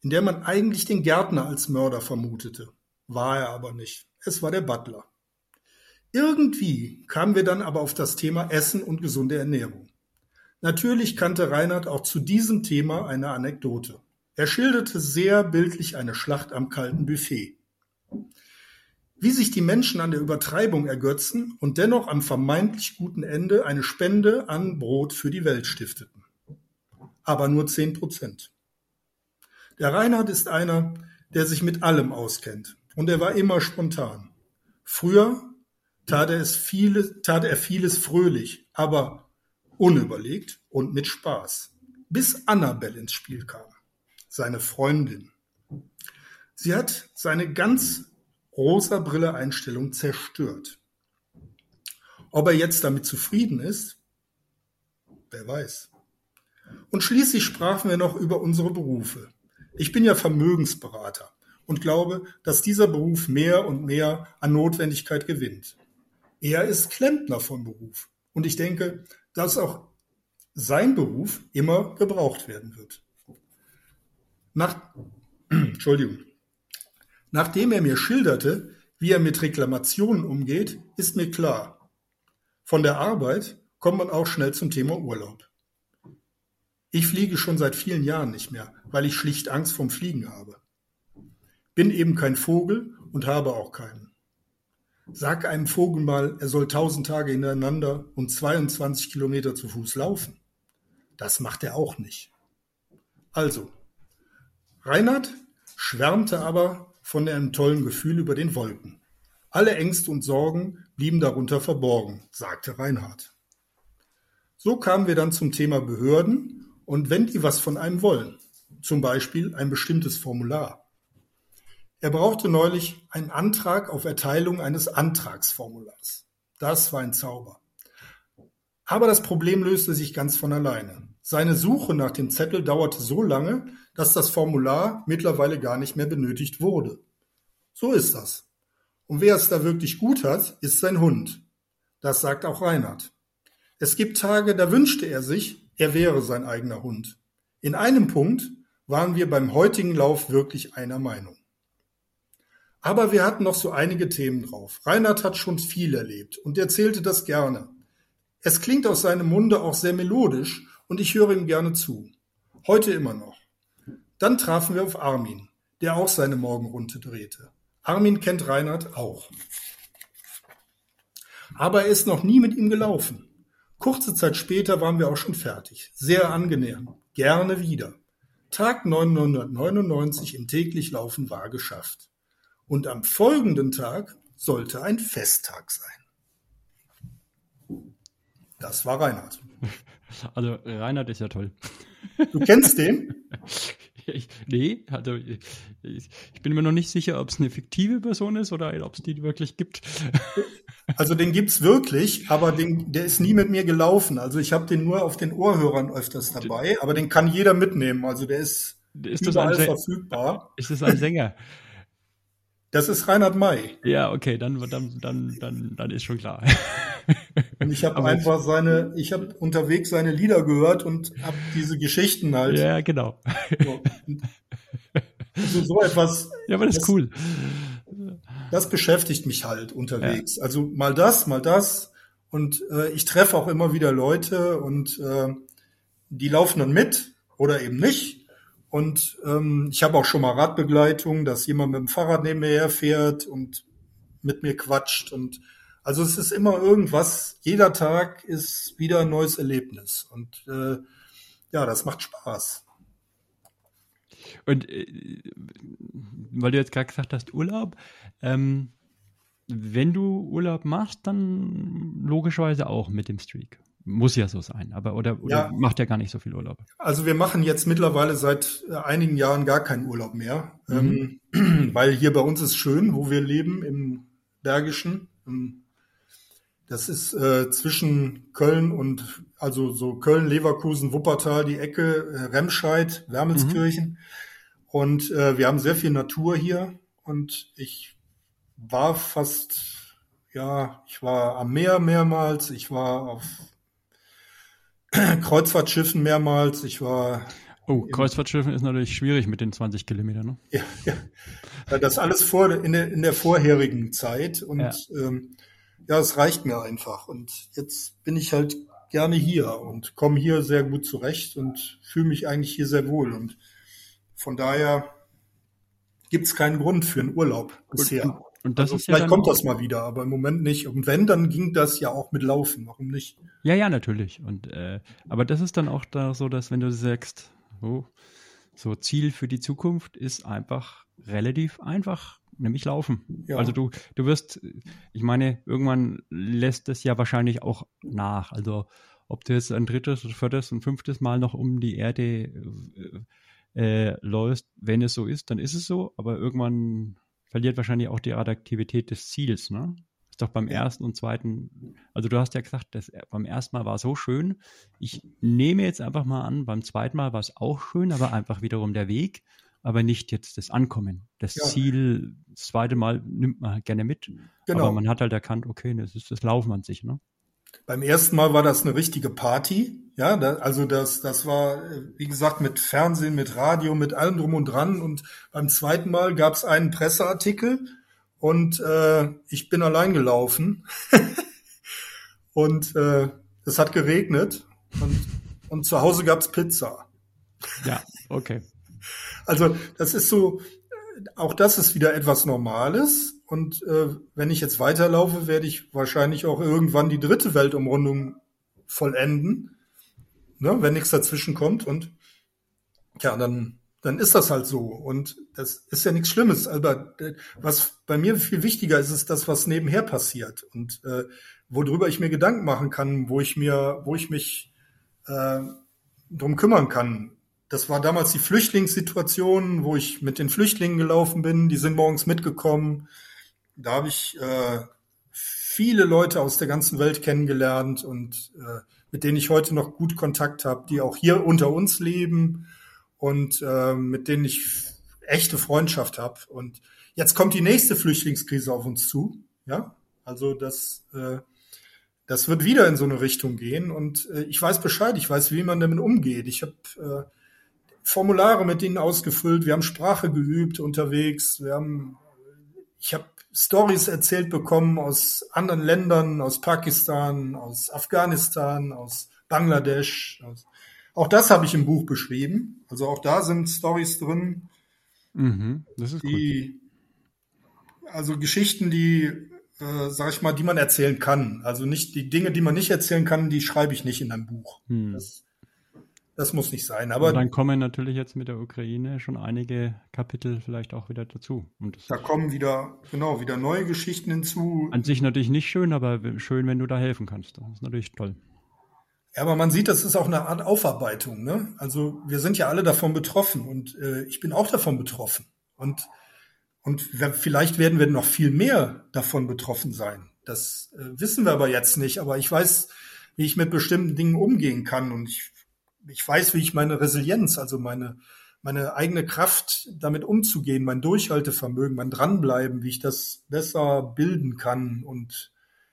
in der man eigentlich den Gärtner als Mörder vermutete, war er aber nicht. Es war der Butler. Irgendwie kamen wir dann aber auf das Thema Essen und gesunde Ernährung. Natürlich kannte Reinhard auch zu diesem Thema eine Anekdote. Er schilderte sehr bildlich eine Schlacht am kalten Buffet. Wie sich die Menschen an der Übertreibung ergötzen und dennoch am vermeintlich guten Ende eine Spende an Brot für die Welt stifteten. Aber nur zehn Prozent. Der Reinhard ist einer, der sich mit allem auskennt und er war immer spontan. Früher tat er, es viele, tat er vieles fröhlich, aber unüberlegt und mit Spaß, bis Annabelle ins Spiel kam, seine Freundin. Sie hat seine ganz rosa Brille Einstellung zerstört. Ob er jetzt damit zufrieden ist, wer weiß. Und schließlich sprachen wir noch über unsere Berufe. Ich bin ja Vermögensberater und glaube, dass dieser Beruf mehr und mehr an Notwendigkeit gewinnt. Er ist Klempner von Beruf und ich denke, dass auch sein Beruf immer gebraucht werden wird. Nach, Entschuldigung. Nachdem er mir schilderte, wie er mit Reklamationen umgeht, ist mir klar, Von der Arbeit kommt man auch schnell zum Thema Urlaub. Ich fliege schon seit vielen Jahren nicht mehr, weil ich schlicht Angst vom Fliegen habe. Bin eben kein Vogel und habe auch keinen. Sag einem Vogel mal, er soll tausend Tage hintereinander und 22 Kilometer zu Fuß laufen. Das macht er auch nicht. Also, Reinhard schwärmte aber von einem tollen Gefühl über den Wolken. Alle Ängste und Sorgen blieben darunter verborgen, sagte Reinhard. So kamen wir dann zum Thema Behörden und wenn die was von einem wollen, zum Beispiel ein bestimmtes Formular. Er brauchte neulich einen Antrag auf Erteilung eines Antragsformulars. Das war ein Zauber. Aber das Problem löste sich ganz von alleine. Seine Suche nach dem Zettel dauerte so lange, dass das Formular mittlerweile gar nicht mehr benötigt wurde. So ist das. Und wer es da wirklich gut hat, ist sein Hund. Das sagt auch Reinhard. Es gibt Tage, da wünschte er sich, er wäre sein eigener Hund. In einem Punkt waren wir beim heutigen Lauf wirklich einer Meinung. Aber wir hatten noch so einige Themen drauf. Reinhard hat schon viel erlebt und erzählte das gerne. Es klingt aus seinem Munde auch sehr melodisch und ich höre ihm gerne zu. Heute immer noch. Dann trafen wir auf Armin, der auch seine Morgenrunde drehte. Armin kennt Reinhard auch. Aber er ist noch nie mit ihm gelaufen. Kurze Zeit später waren wir auch schon fertig. Sehr angenehm. Gerne wieder. Tag 999 im täglich Laufen war geschafft. Und am folgenden Tag sollte ein Festtag sein. Das war Reinhard. Also Reinhard ist ja toll. Du kennst den? Ich, nee, also ich, ich, bin mir noch nicht sicher, ob es eine fiktive Person ist oder ob es die wirklich gibt. Also den gibt's wirklich, aber den, der ist nie mit mir gelaufen. Also ich habe den nur auf den Ohrhörern öfters dabei, aber den kann jeder mitnehmen. Also der ist, ist überall verfügbar. Ist das ein Sänger? Das ist Reinhard May. Ja, okay, dann, dann, dann, dann, dann ist schon klar. Und ich habe einfach seine, ich habe unterwegs seine Lieder gehört und habe diese Geschichten halt. Ja, genau. So, also so etwas. Ja, aber das, das ist cool. Das beschäftigt mich halt unterwegs. Ja. Also mal das, mal das. Und äh, ich treffe auch immer wieder Leute und äh, die laufen dann mit oder eben nicht. Und ähm, ich habe auch schon mal Radbegleitung, dass jemand mit dem Fahrrad neben mir herfährt und mit mir quatscht. Und also es ist immer irgendwas. Jeder Tag ist wieder ein neues Erlebnis. Und äh, ja, das macht Spaß. Und äh, weil du jetzt gerade gesagt hast, Urlaub, ähm, wenn du Urlaub machst, dann logischerweise auch mit dem Streak. Muss ja so sein, aber oder, oder ja. macht ja gar nicht so viel Urlaub. Also wir machen jetzt mittlerweile seit äh, einigen Jahren gar keinen Urlaub mehr, mhm. ähm, weil hier bei uns ist schön, wo wir leben im Bergischen. Ähm, das ist äh, zwischen Köln und also so Köln, Leverkusen, Wuppertal, die Ecke, äh, Remscheid, Wermelskirchen. Mhm. Und äh, wir haben sehr viel Natur hier und ich war fast, ja, ich war am Meer mehrmals, ich war auf Kreuzfahrtschiffen mehrmals. Ich war. Oh, Kreuzfahrtschiffen ist natürlich schwierig mit den 20 Kilometern, ne? Ja, ja. Das alles vor, in der, in der vorherigen Zeit. Und ja. Ähm, ja, es reicht mir einfach. Und jetzt bin ich halt gerne hier und komme hier sehr gut zurecht und fühle mich eigentlich hier sehr wohl. Und von daher gibt es keinen Grund für einen Urlaub bisher. Und das also ist vielleicht ja kommt das mal wieder, aber im Moment nicht. Und wenn, dann ging das ja auch mit Laufen. Warum nicht? Ja, ja, natürlich. Und äh, aber das ist dann auch da so, dass wenn du sagst, oh, so Ziel für die Zukunft ist einfach relativ einfach, nämlich Laufen. Ja. Also du, du wirst, ich meine, irgendwann lässt es ja wahrscheinlich auch nach. Also ob du jetzt ein drittes, viertes und fünftes Mal noch um die Erde äh, äh, läufst, wenn es so ist, dann ist es so. Aber irgendwann verliert wahrscheinlich auch die Radioaktivität des Ziels, ne? Ist doch beim ersten und zweiten, also du hast ja gesagt, das, beim ersten Mal war es so schön. Ich nehme jetzt einfach mal an, beim zweiten Mal war es auch schön, aber einfach wiederum der Weg, aber nicht jetzt das Ankommen. Das ja. Ziel, das zweite Mal nimmt man gerne mit, genau. aber man hat halt erkannt, okay, das ist das Laufen an sich, ne? Beim ersten Mal war das eine richtige Party. Ja, da, also das, das war, wie gesagt, mit Fernsehen, mit Radio, mit allem drum und dran. Und beim zweiten Mal gab es einen Presseartikel und äh, ich bin allein gelaufen. und äh, es hat geregnet und, und zu Hause gab's Pizza. Ja, okay. Also das ist so, auch das ist wieder etwas Normales. Und äh, wenn ich jetzt weiterlaufe, werde ich wahrscheinlich auch irgendwann die dritte Weltumrundung vollenden, ne, wenn nichts dazwischen kommt. Und ja, dann, dann ist das halt so. Und das ist ja nichts Schlimmes. Aber äh, was bei mir viel wichtiger ist, ist das, was nebenher passiert. Und äh, worüber ich mir Gedanken machen kann, wo ich mir, wo ich mich äh, drum kümmern kann. Das war damals die Flüchtlingssituation, wo ich mit den Flüchtlingen gelaufen bin. Die sind morgens mitgekommen. Da habe ich äh, viele Leute aus der ganzen Welt kennengelernt und äh, mit denen ich heute noch gut Kontakt habe, die auch hier unter uns leben und äh, mit denen ich echte Freundschaft habe. Und jetzt kommt die nächste Flüchtlingskrise auf uns zu. Ja, also das, äh, das wird wieder in so eine Richtung gehen. Und äh, ich weiß Bescheid, ich weiß, wie man damit umgeht. Ich habe äh, Formulare mit denen ausgefüllt, wir haben Sprache geübt unterwegs, wir haben, ich habe Stories erzählt bekommen aus anderen Ländern, aus Pakistan, aus Afghanistan, aus Bangladesch. Auch das habe ich im Buch beschrieben. Also auch da sind Stories drin, mhm, die, gut. also Geschichten, die, äh, sag ich mal, die man erzählen kann. Also nicht die Dinge, die man nicht erzählen kann, die schreibe ich nicht in einem Buch. Mhm. Das, das muss nicht sein. Aber und dann kommen natürlich jetzt mit der Ukraine schon einige Kapitel vielleicht auch wieder dazu. da kommen wieder, genau, wieder neue Geschichten hinzu. An sich natürlich nicht schön, aber schön, wenn du da helfen kannst. Das ist natürlich toll. Ja, aber man sieht, das ist auch eine Art Aufarbeitung. Ne? Also wir sind ja alle davon betroffen und äh, ich bin auch davon betroffen. Und, und vielleicht werden wir noch viel mehr davon betroffen sein. Das äh, wissen wir aber jetzt nicht. Aber ich weiß, wie ich mit bestimmten Dingen umgehen kann. Und ich ich weiß, wie ich meine Resilienz, also meine, meine eigene Kraft, damit umzugehen, mein Durchhaltevermögen, mein Dranbleiben, wie ich das besser bilden kann und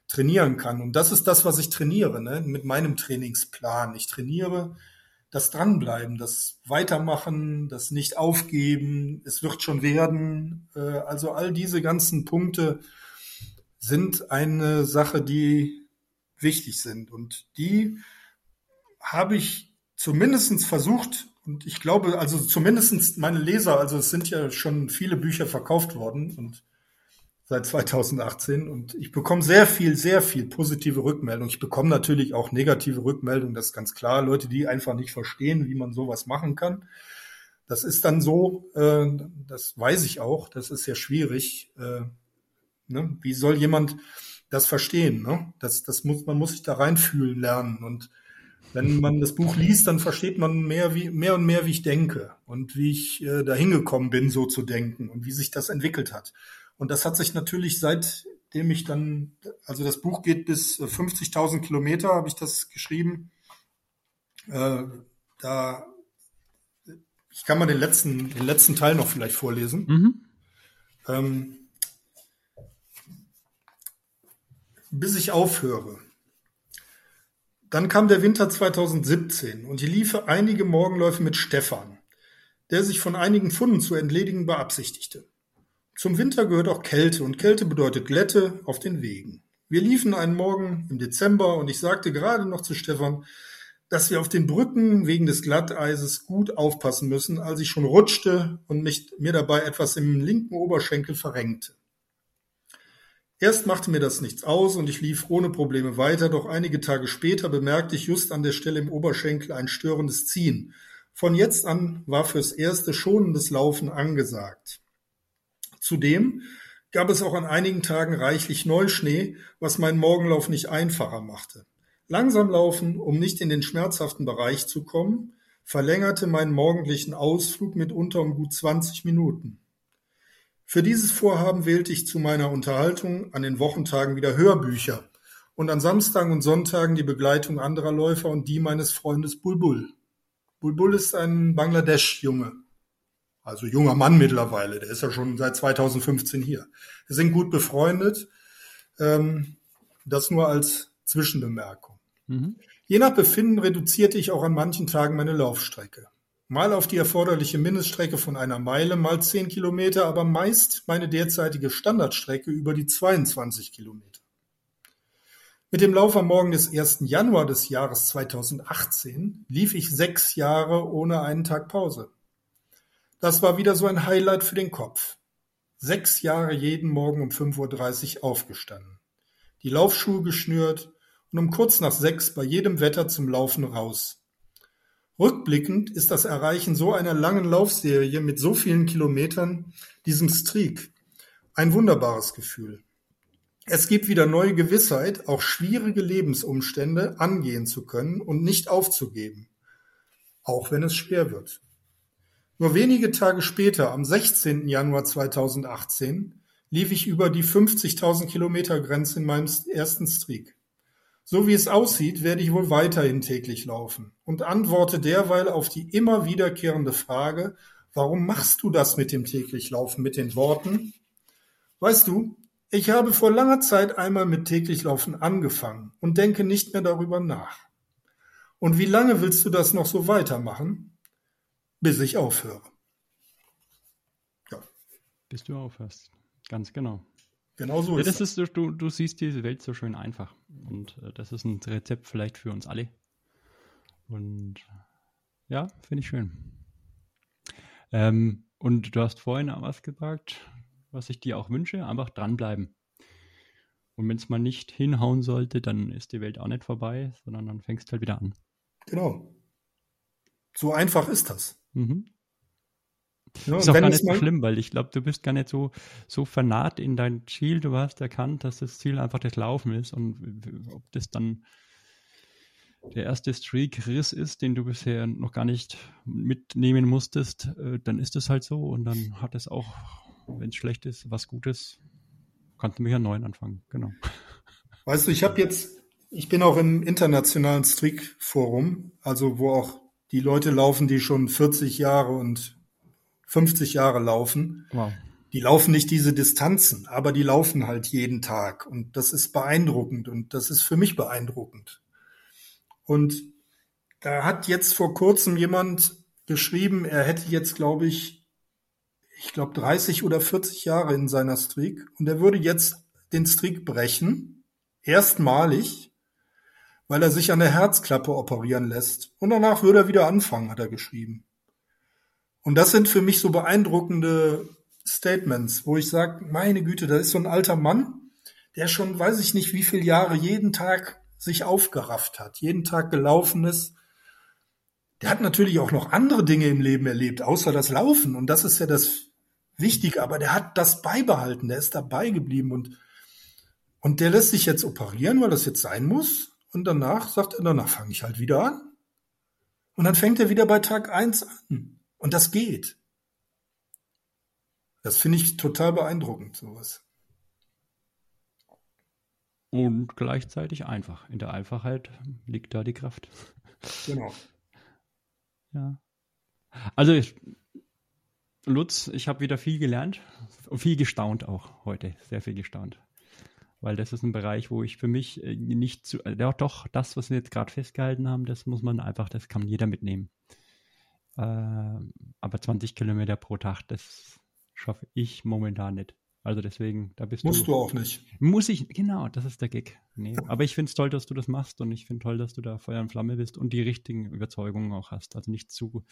trainieren kann. Und das ist das, was ich trainiere, ne? mit meinem Trainingsplan. Ich trainiere das Dranbleiben, das Weitermachen, das Nicht-Aufgeben, es wird schon werden. Äh, also all diese ganzen Punkte sind eine Sache, die wichtig sind. Und die habe ich zumindestens versucht, und ich glaube, also zumindestens meine Leser, also es sind ja schon viele Bücher verkauft worden und seit 2018 und ich bekomme sehr viel, sehr viel positive Rückmeldung. Ich bekomme natürlich auch negative Rückmeldungen, das ist ganz klar. Leute, die einfach nicht verstehen, wie man sowas machen kann. Das ist dann so, äh, das weiß ich auch, das ist ja schwierig. Äh, ne? Wie soll jemand das verstehen? Ne? Das, das muss, man muss sich da reinfühlen lernen und wenn man das Buch liest, dann versteht man mehr, wie, mehr und mehr, wie ich denke und wie ich äh, dahin gekommen bin, so zu denken und wie sich das entwickelt hat. Und das hat sich natürlich seitdem ich dann, also das Buch geht bis 50.000 äh, Kilometer, habe ich das geschrieben. Äh, da, ich kann mal den letzten, den letzten Teil noch vielleicht vorlesen. Mhm. Ähm, bis ich aufhöre. Dann kam der Winter 2017 und ich lief einige Morgenläufe mit Stefan, der sich von einigen Funden zu entledigen beabsichtigte. Zum Winter gehört auch Kälte und Kälte bedeutet Glätte auf den Wegen. Wir liefen einen Morgen im Dezember und ich sagte gerade noch zu Stefan, dass wir auf den Brücken wegen des Glatteises gut aufpassen müssen, als ich schon rutschte und mich, mir dabei etwas im linken Oberschenkel verrenkte. Erst machte mir das nichts aus und ich lief ohne Probleme weiter, doch einige Tage später bemerkte ich just an der Stelle im Oberschenkel ein störendes Ziehen. Von jetzt an war fürs erste schonendes Laufen angesagt. Zudem gab es auch an einigen Tagen reichlich Neuschnee, was meinen Morgenlauf nicht einfacher machte. Langsam laufen, um nicht in den schmerzhaften Bereich zu kommen, verlängerte meinen morgendlichen Ausflug mitunter um gut 20 Minuten. Für dieses Vorhaben wählte ich zu meiner Unterhaltung an den Wochentagen wieder Hörbücher und an Samstagen und Sonntagen die Begleitung anderer Läufer und die meines Freundes Bulbul. Bulbul ist ein Bangladesch-Junge, also junger Mann mittlerweile, der ist ja schon seit 2015 hier. Wir sind gut befreundet, ähm, das nur als Zwischenbemerkung. Mhm. Je nach Befinden reduzierte ich auch an manchen Tagen meine Laufstrecke mal auf die erforderliche Mindeststrecke von einer Meile, mal zehn Kilometer, aber meist meine derzeitige Standardstrecke über die 22 Kilometer. Mit dem Lauf am Morgen des 1. Januar des Jahres 2018 lief ich sechs Jahre ohne einen Tag Pause. Das war wieder so ein Highlight für den Kopf. Sechs Jahre jeden Morgen um 5.30 Uhr aufgestanden. Die Laufschuhe geschnürt und um kurz nach sechs bei jedem Wetter zum Laufen raus. Rückblickend ist das Erreichen so einer langen Laufserie mit so vielen Kilometern, diesem Streak, ein wunderbares Gefühl. Es gibt wieder neue Gewissheit, auch schwierige Lebensumstände angehen zu können und nicht aufzugeben, auch wenn es schwer wird. Nur wenige Tage später, am 16. Januar 2018, lief ich über die 50.000 Kilometer Grenze in meinem ersten Streak. So wie es aussieht, werde ich wohl weiterhin täglich laufen und antworte derweil auf die immer wiederkehrende Frage, warum machst du das mit dem täglich Laufen mit den Worten? Weißt du, ich habe vor langer Zeit einmal mit täglich Laufen angefangen und denke nicht mehr darüber nach. Und wie lange willst du das noch so weitermachen? Bis ich aufhöre. Ja. Bis du aufhörst. Ganz genau. Genau so ja, ist das. Ist, du, du siehst diese Welt so schön einfach. Und äh, das ist ein Rezept vielleicht für uns alle. Und ja, finde ich schön. Ähm, und du hast vorhin was gesagt, was ich dir auch wünsche, einfach dranbleiben. Und wenn es mal nicht hinhauen sollte, dann ist die Welt auch nicht vorbei, sondern dann fängst du halt wieder an. Genau. So einfach ist das. Mhm. Ja, ist auch gar nicht so schlimm, weil ich glaube, du bist gar nicht so, so vernarrt in dein Ziel. Du hast erkannt, dass das Ziel einfach das Laufen ist und ob das dann der erste Streak-Riss ist, den du bisher noch gar nicht mitnehmen musstest, äh, dann ist es halt so und dann hat es auch wenn es schlecht ist, was Gutes, kannst du mich ja neu anfangen. Genau. Weißt du, ich habe jetzt, ich bin auch im internationalen Streak-Forum, also wo auch die Leute laufen, die schon 40 Jahre und 50 Jahre laufen. Wow. Die laufen nicht diese Distanzen, aber die laufen halt jeden Tag. Und das ist beeindruckend und das ist für mich beeindruckend. Und da hat jetzt vor kurzem jemand geschrieben, er hätte jetzt, glaube ich, ich glaube, 30 oder 40 Jahre in seiner Streak und er würde jetzt den Streak brechen, erstmalig, weil er sich an der Herzklappe operieren lässt. Und danach würde er wieder anfangen, hat er geschrieben. Und das sind für mich so beeindruckende Statements, wo ich sage, meine Güte, da ist so ein alter Mann, der schon, weiß ich nicht, wie viele Jahre jeden Tag sich aufgerafft hat, jeden Tag gelaufen ist, der hat natürlich auch noch andere Dinge im Leben erlebt, außer das Laufen. Und das ist ja das Wichtige. Aber der hat das beibehalten, der ist dabei geblieben und, und der lässt sich jetzt operieren, weil das jetzt sein muss. Und danach sagt er, danach fange ich halt wieder an. Und dann fängt er wieder bei Tag eins an. Und das geht. Das finde ich total beeindruckend, sowas. Und gleichzeitig einfach. In der Einfachheit liegt da die Kraft. Genau. Ja. Also ich, Lutz, ich habe wieder viel gelernt und viel gestaunt auch heute, sehr viel gestaunt. Weil das ist ein Bereich, wo ich für mich äh, nicht zu, äh, ja doch, das, was wir jetzt gerade festgehalten haben, das muss man einfach, das kann jeder mitnehmen. Äh, aber 20 Kilometer pro Tag, das schaffe ich momentan nicht. Also deswegen, da bist Musst du. Musst du auch nicht. Muss ich, genau, das ist der Gag. Nee, aber ich finde es toll, dass du das machst und ich finde toll, dass du da Feuer und Flamme bist und die richtigen Überzeugungen auch hast. Also nicht zu,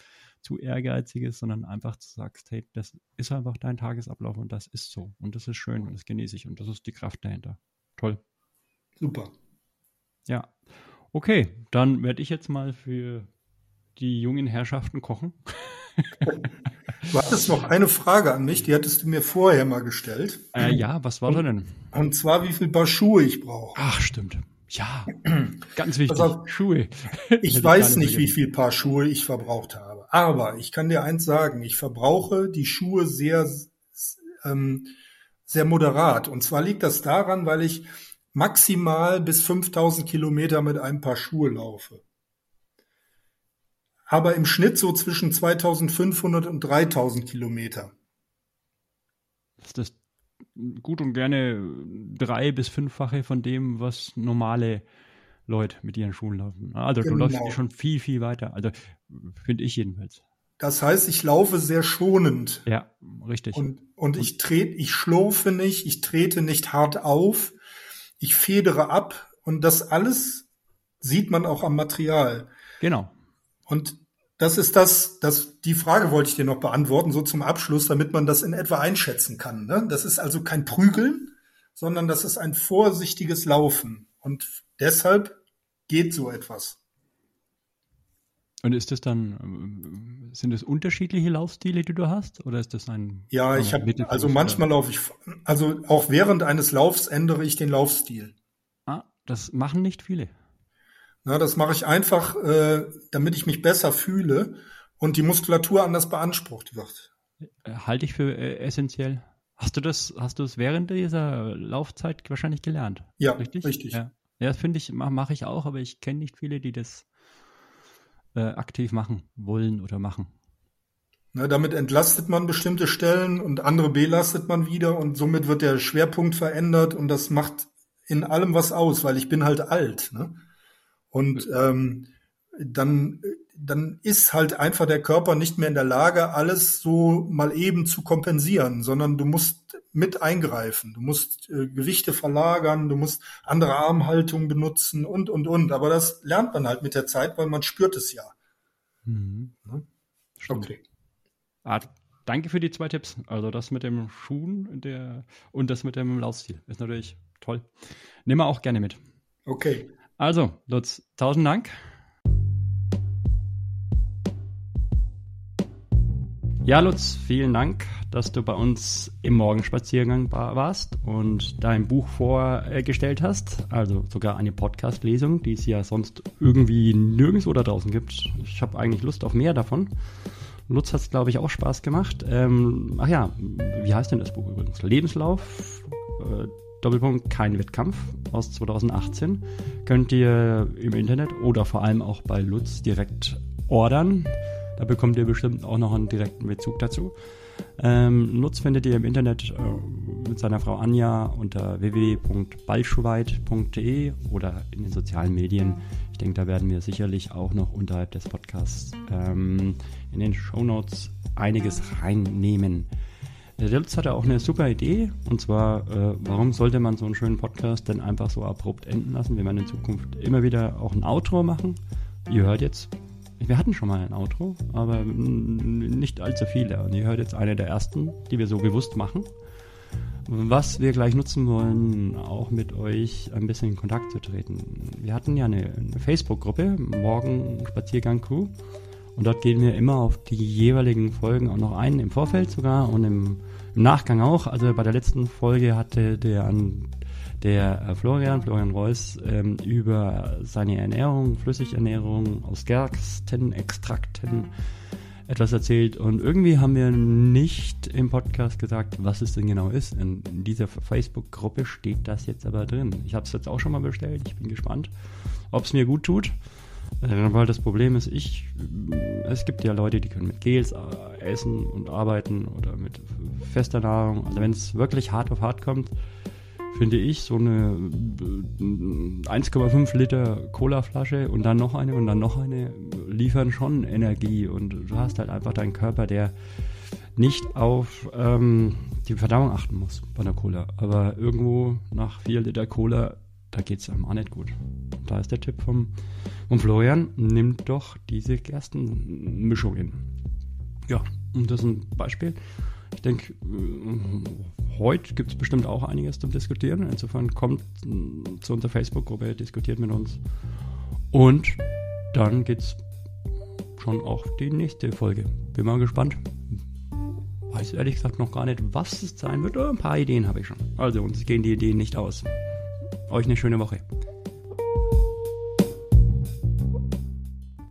zu ehrgeiziges, sondern einfach sagst, hey, das ist einfach dein Tagesablauf und das ist so. Und das ist schön und das genieße ich und das ist die Kraft dahinter. Toll. Super. Ja. Okay, dann werde ich jetzt mal für die jungen Herrschaften kochen. Du hattest noch eine Frage an mich, die hattest du mir vorher mal gestellt. Äh, ja, was war da denn? Und zwar, wie viel Paar Schuhe ich brauche. Ach, stimmt. Ja, ganz wichtig. Also, Schuhe. Ich weiß nicht, wie viel Paar Schuhe ich verbraucht habe. Aber ich kann dir eins sagen, ich verbrauche die Schuhe sehr, ähm, sehr moderat. Und zwar liegt das daran, weil ich maximal bis 5000 Kilometer mit einem Paar Schuhe laufe aber im Schnitt so zwischen 2500 und 3000 Kilometer. Das ist gut und gerne drei- bis fünffache von dem, was normale Leute mit ihren Schuhen laufen. Also genau. du läufst schon viel, viel weiter. Also finde ich jedenfalls. Das heißt, ich laufe sehr schonend. Ja, richtig. Und, und ich trete, ich schlurfe nicht, ich trete nicht hart auf, ich federe ab Und das alles sieht man auch am Material. Genau. Und das ist das, das, die Frage wollte ich dir noch beantworten, so zum Abschluss, damit man das in etwa einschätzen kann. Ne? Das ist also kein Prügeln, sondern das ist ein vorsichtiges Laufen. Und deshalb geht so etwas. Und ist das dann, sind das unterschiedliche Laufstile, die du hast? Oder ist das ein. Ja, ich habe, also manchmal laufe ich, also auch während eines Laufs ändere ich den Laufstil. Ah, das machen nicht viele. Na, das mache ich einfach, äh, damit ich mich besser fühle und die Muskulatur anders beansprucht wird. Äh, halte ich für äh, essentiell. Hast du das, hast du es während dieser Laufzeit wahrscheinlich gelernt? Ja, richtig. richtig. Ja, ja das finde ich, mache mach ich auch, aber ich kenne nicht viele, die das äh, aktiv machen wollen oder machen. Na, damit entlastet man bestimmte Stellen und andere belastet man wieder und somit wird der Schwerpunkt verändert und das macht in allem was aus, weil ich bin halt alt. Ne? Und ähm, dann, dann ist halt einfach der Körper nicht mehr in der Lage, alles so mal eben zu kompensieren, sondern du musst mit eingreifen. Du musst äh, Gewichte verlagern, du musst andere Armhaltungen benutzen und, und, und. Aber das lernt man halt mit der Zeit, weil man spürt es ja. Mhm. Okay. Ah, danke für die zwei Tipps. Also das mit dem Schuhen der, und das mit dem Laufstil ist natürlich toll. Nehmen wir auch gerne mit. Okay. Also, Lutz, tausend Dank. Ja, Lutz, vielen Dank, dass du bei uns im Morgenspaziergang warst und dein Buch vorgestellt hast. Also sogar eine Podcast-Lesung, die es ja sonst irgendwie nirgendwo da draußen gibt. Ich habe eigentlich Lust auf mehr davon. Lutz hat es, glaube ich, auch Spaß gemacht. Ähm, ach ja, wie heißt denn das Buch übrigens? Lebenslauf, äh, Doppelpunkt, kein Wettkampf aus 2018. Könnt ihr im Internet oder vor allem auch bei Lutz direkt ordern. Da bekommt ihr bestimmt auch noch einen direkten Bezug dazu. Ähm, Lutz findet ihr im Internet äh, mit seiner Frau Anja unter www.ballschweit.de oder in den sozialen Medien. Ich denke, da werden wir sicherlich auch noch unterhalb des Podcasts ähm, in den Show Notes einiges reinnehmen. Der Lutz hatte auch eine super Idee und zwar, äh, warum sollte man so einen schönen Podcast denn einfach so abrupt enden lassen? Wir werden in Zukunft immer wieder auch ein Outro machen. Ihr hört jetzt, wir hatten schon mal ein Outro, aber nicht allzu viele. Und ihr hört jetzt eine der ersten, die wir so bewusst machen. Was wir gleich nutzen wollen, auch mit euch ein bisschen in Kontakt zu treten. Wir hatten ja eine, eine Facebook-Gruppe, Morgen Spaziergang Crew. Und dort gehen wir immer auf die jeweiligen Folgen auch noch ein, im Vorfeld sogar und im, im Nachgang auch. Also bei der letzten Folge hatte der, der äh, Florian, Florian Reuss, ähm, über seine Ernährung, Flüssigernährung aus Gerstenextrakten etwas erzählt und irgendwie haben wir nicht im Podcast gesagt, was es denn genau ist. In, in dieser Facebook-Gruppe steht das jetzt aber drin. Ich habe es jetzt auch schon mal bestellt. Ich bin gespannt, ob es mir gut tut. Äh, weil das Problem ist, ich, es gibt ja Leute, die können mit Gels äh, essen und arbeiten oder mit fester Nahrung. Also wenn es wirklich hart auf hart kommt, finde ich so eine 1,5 äh, Liter Cola-Flasche und dann noch eine und dann noch eine liefern schon Energie und du hast halt einfach deinen Körper, der nicht auf ähm, die Verdauung achten muss bei einer Cola. Aber irgendwo nach 4 Liter Cola, da geht es einem auch nicht gut. Da ist der Tipp vom, vom Florian, nimmt doch diese Gerstenmischungen. Ja, und das ist ein Beispiel. Ich denke, äh, heute gibt es bestimmt auch einiges zum Diskutieren. Insofern kommt äh, zu unserer Facebook-Gruppe, diskutiert mit uns. Und dann geht es schon auch die nächste Folge. Bin mal gespannt. Weiß ehrlich gesagt noch gar nicht, was es sein wird. Aber ein paar Ideen habe ich schon. Also uns gehen die Ideen nicht aus. Euch eine schöne Woche.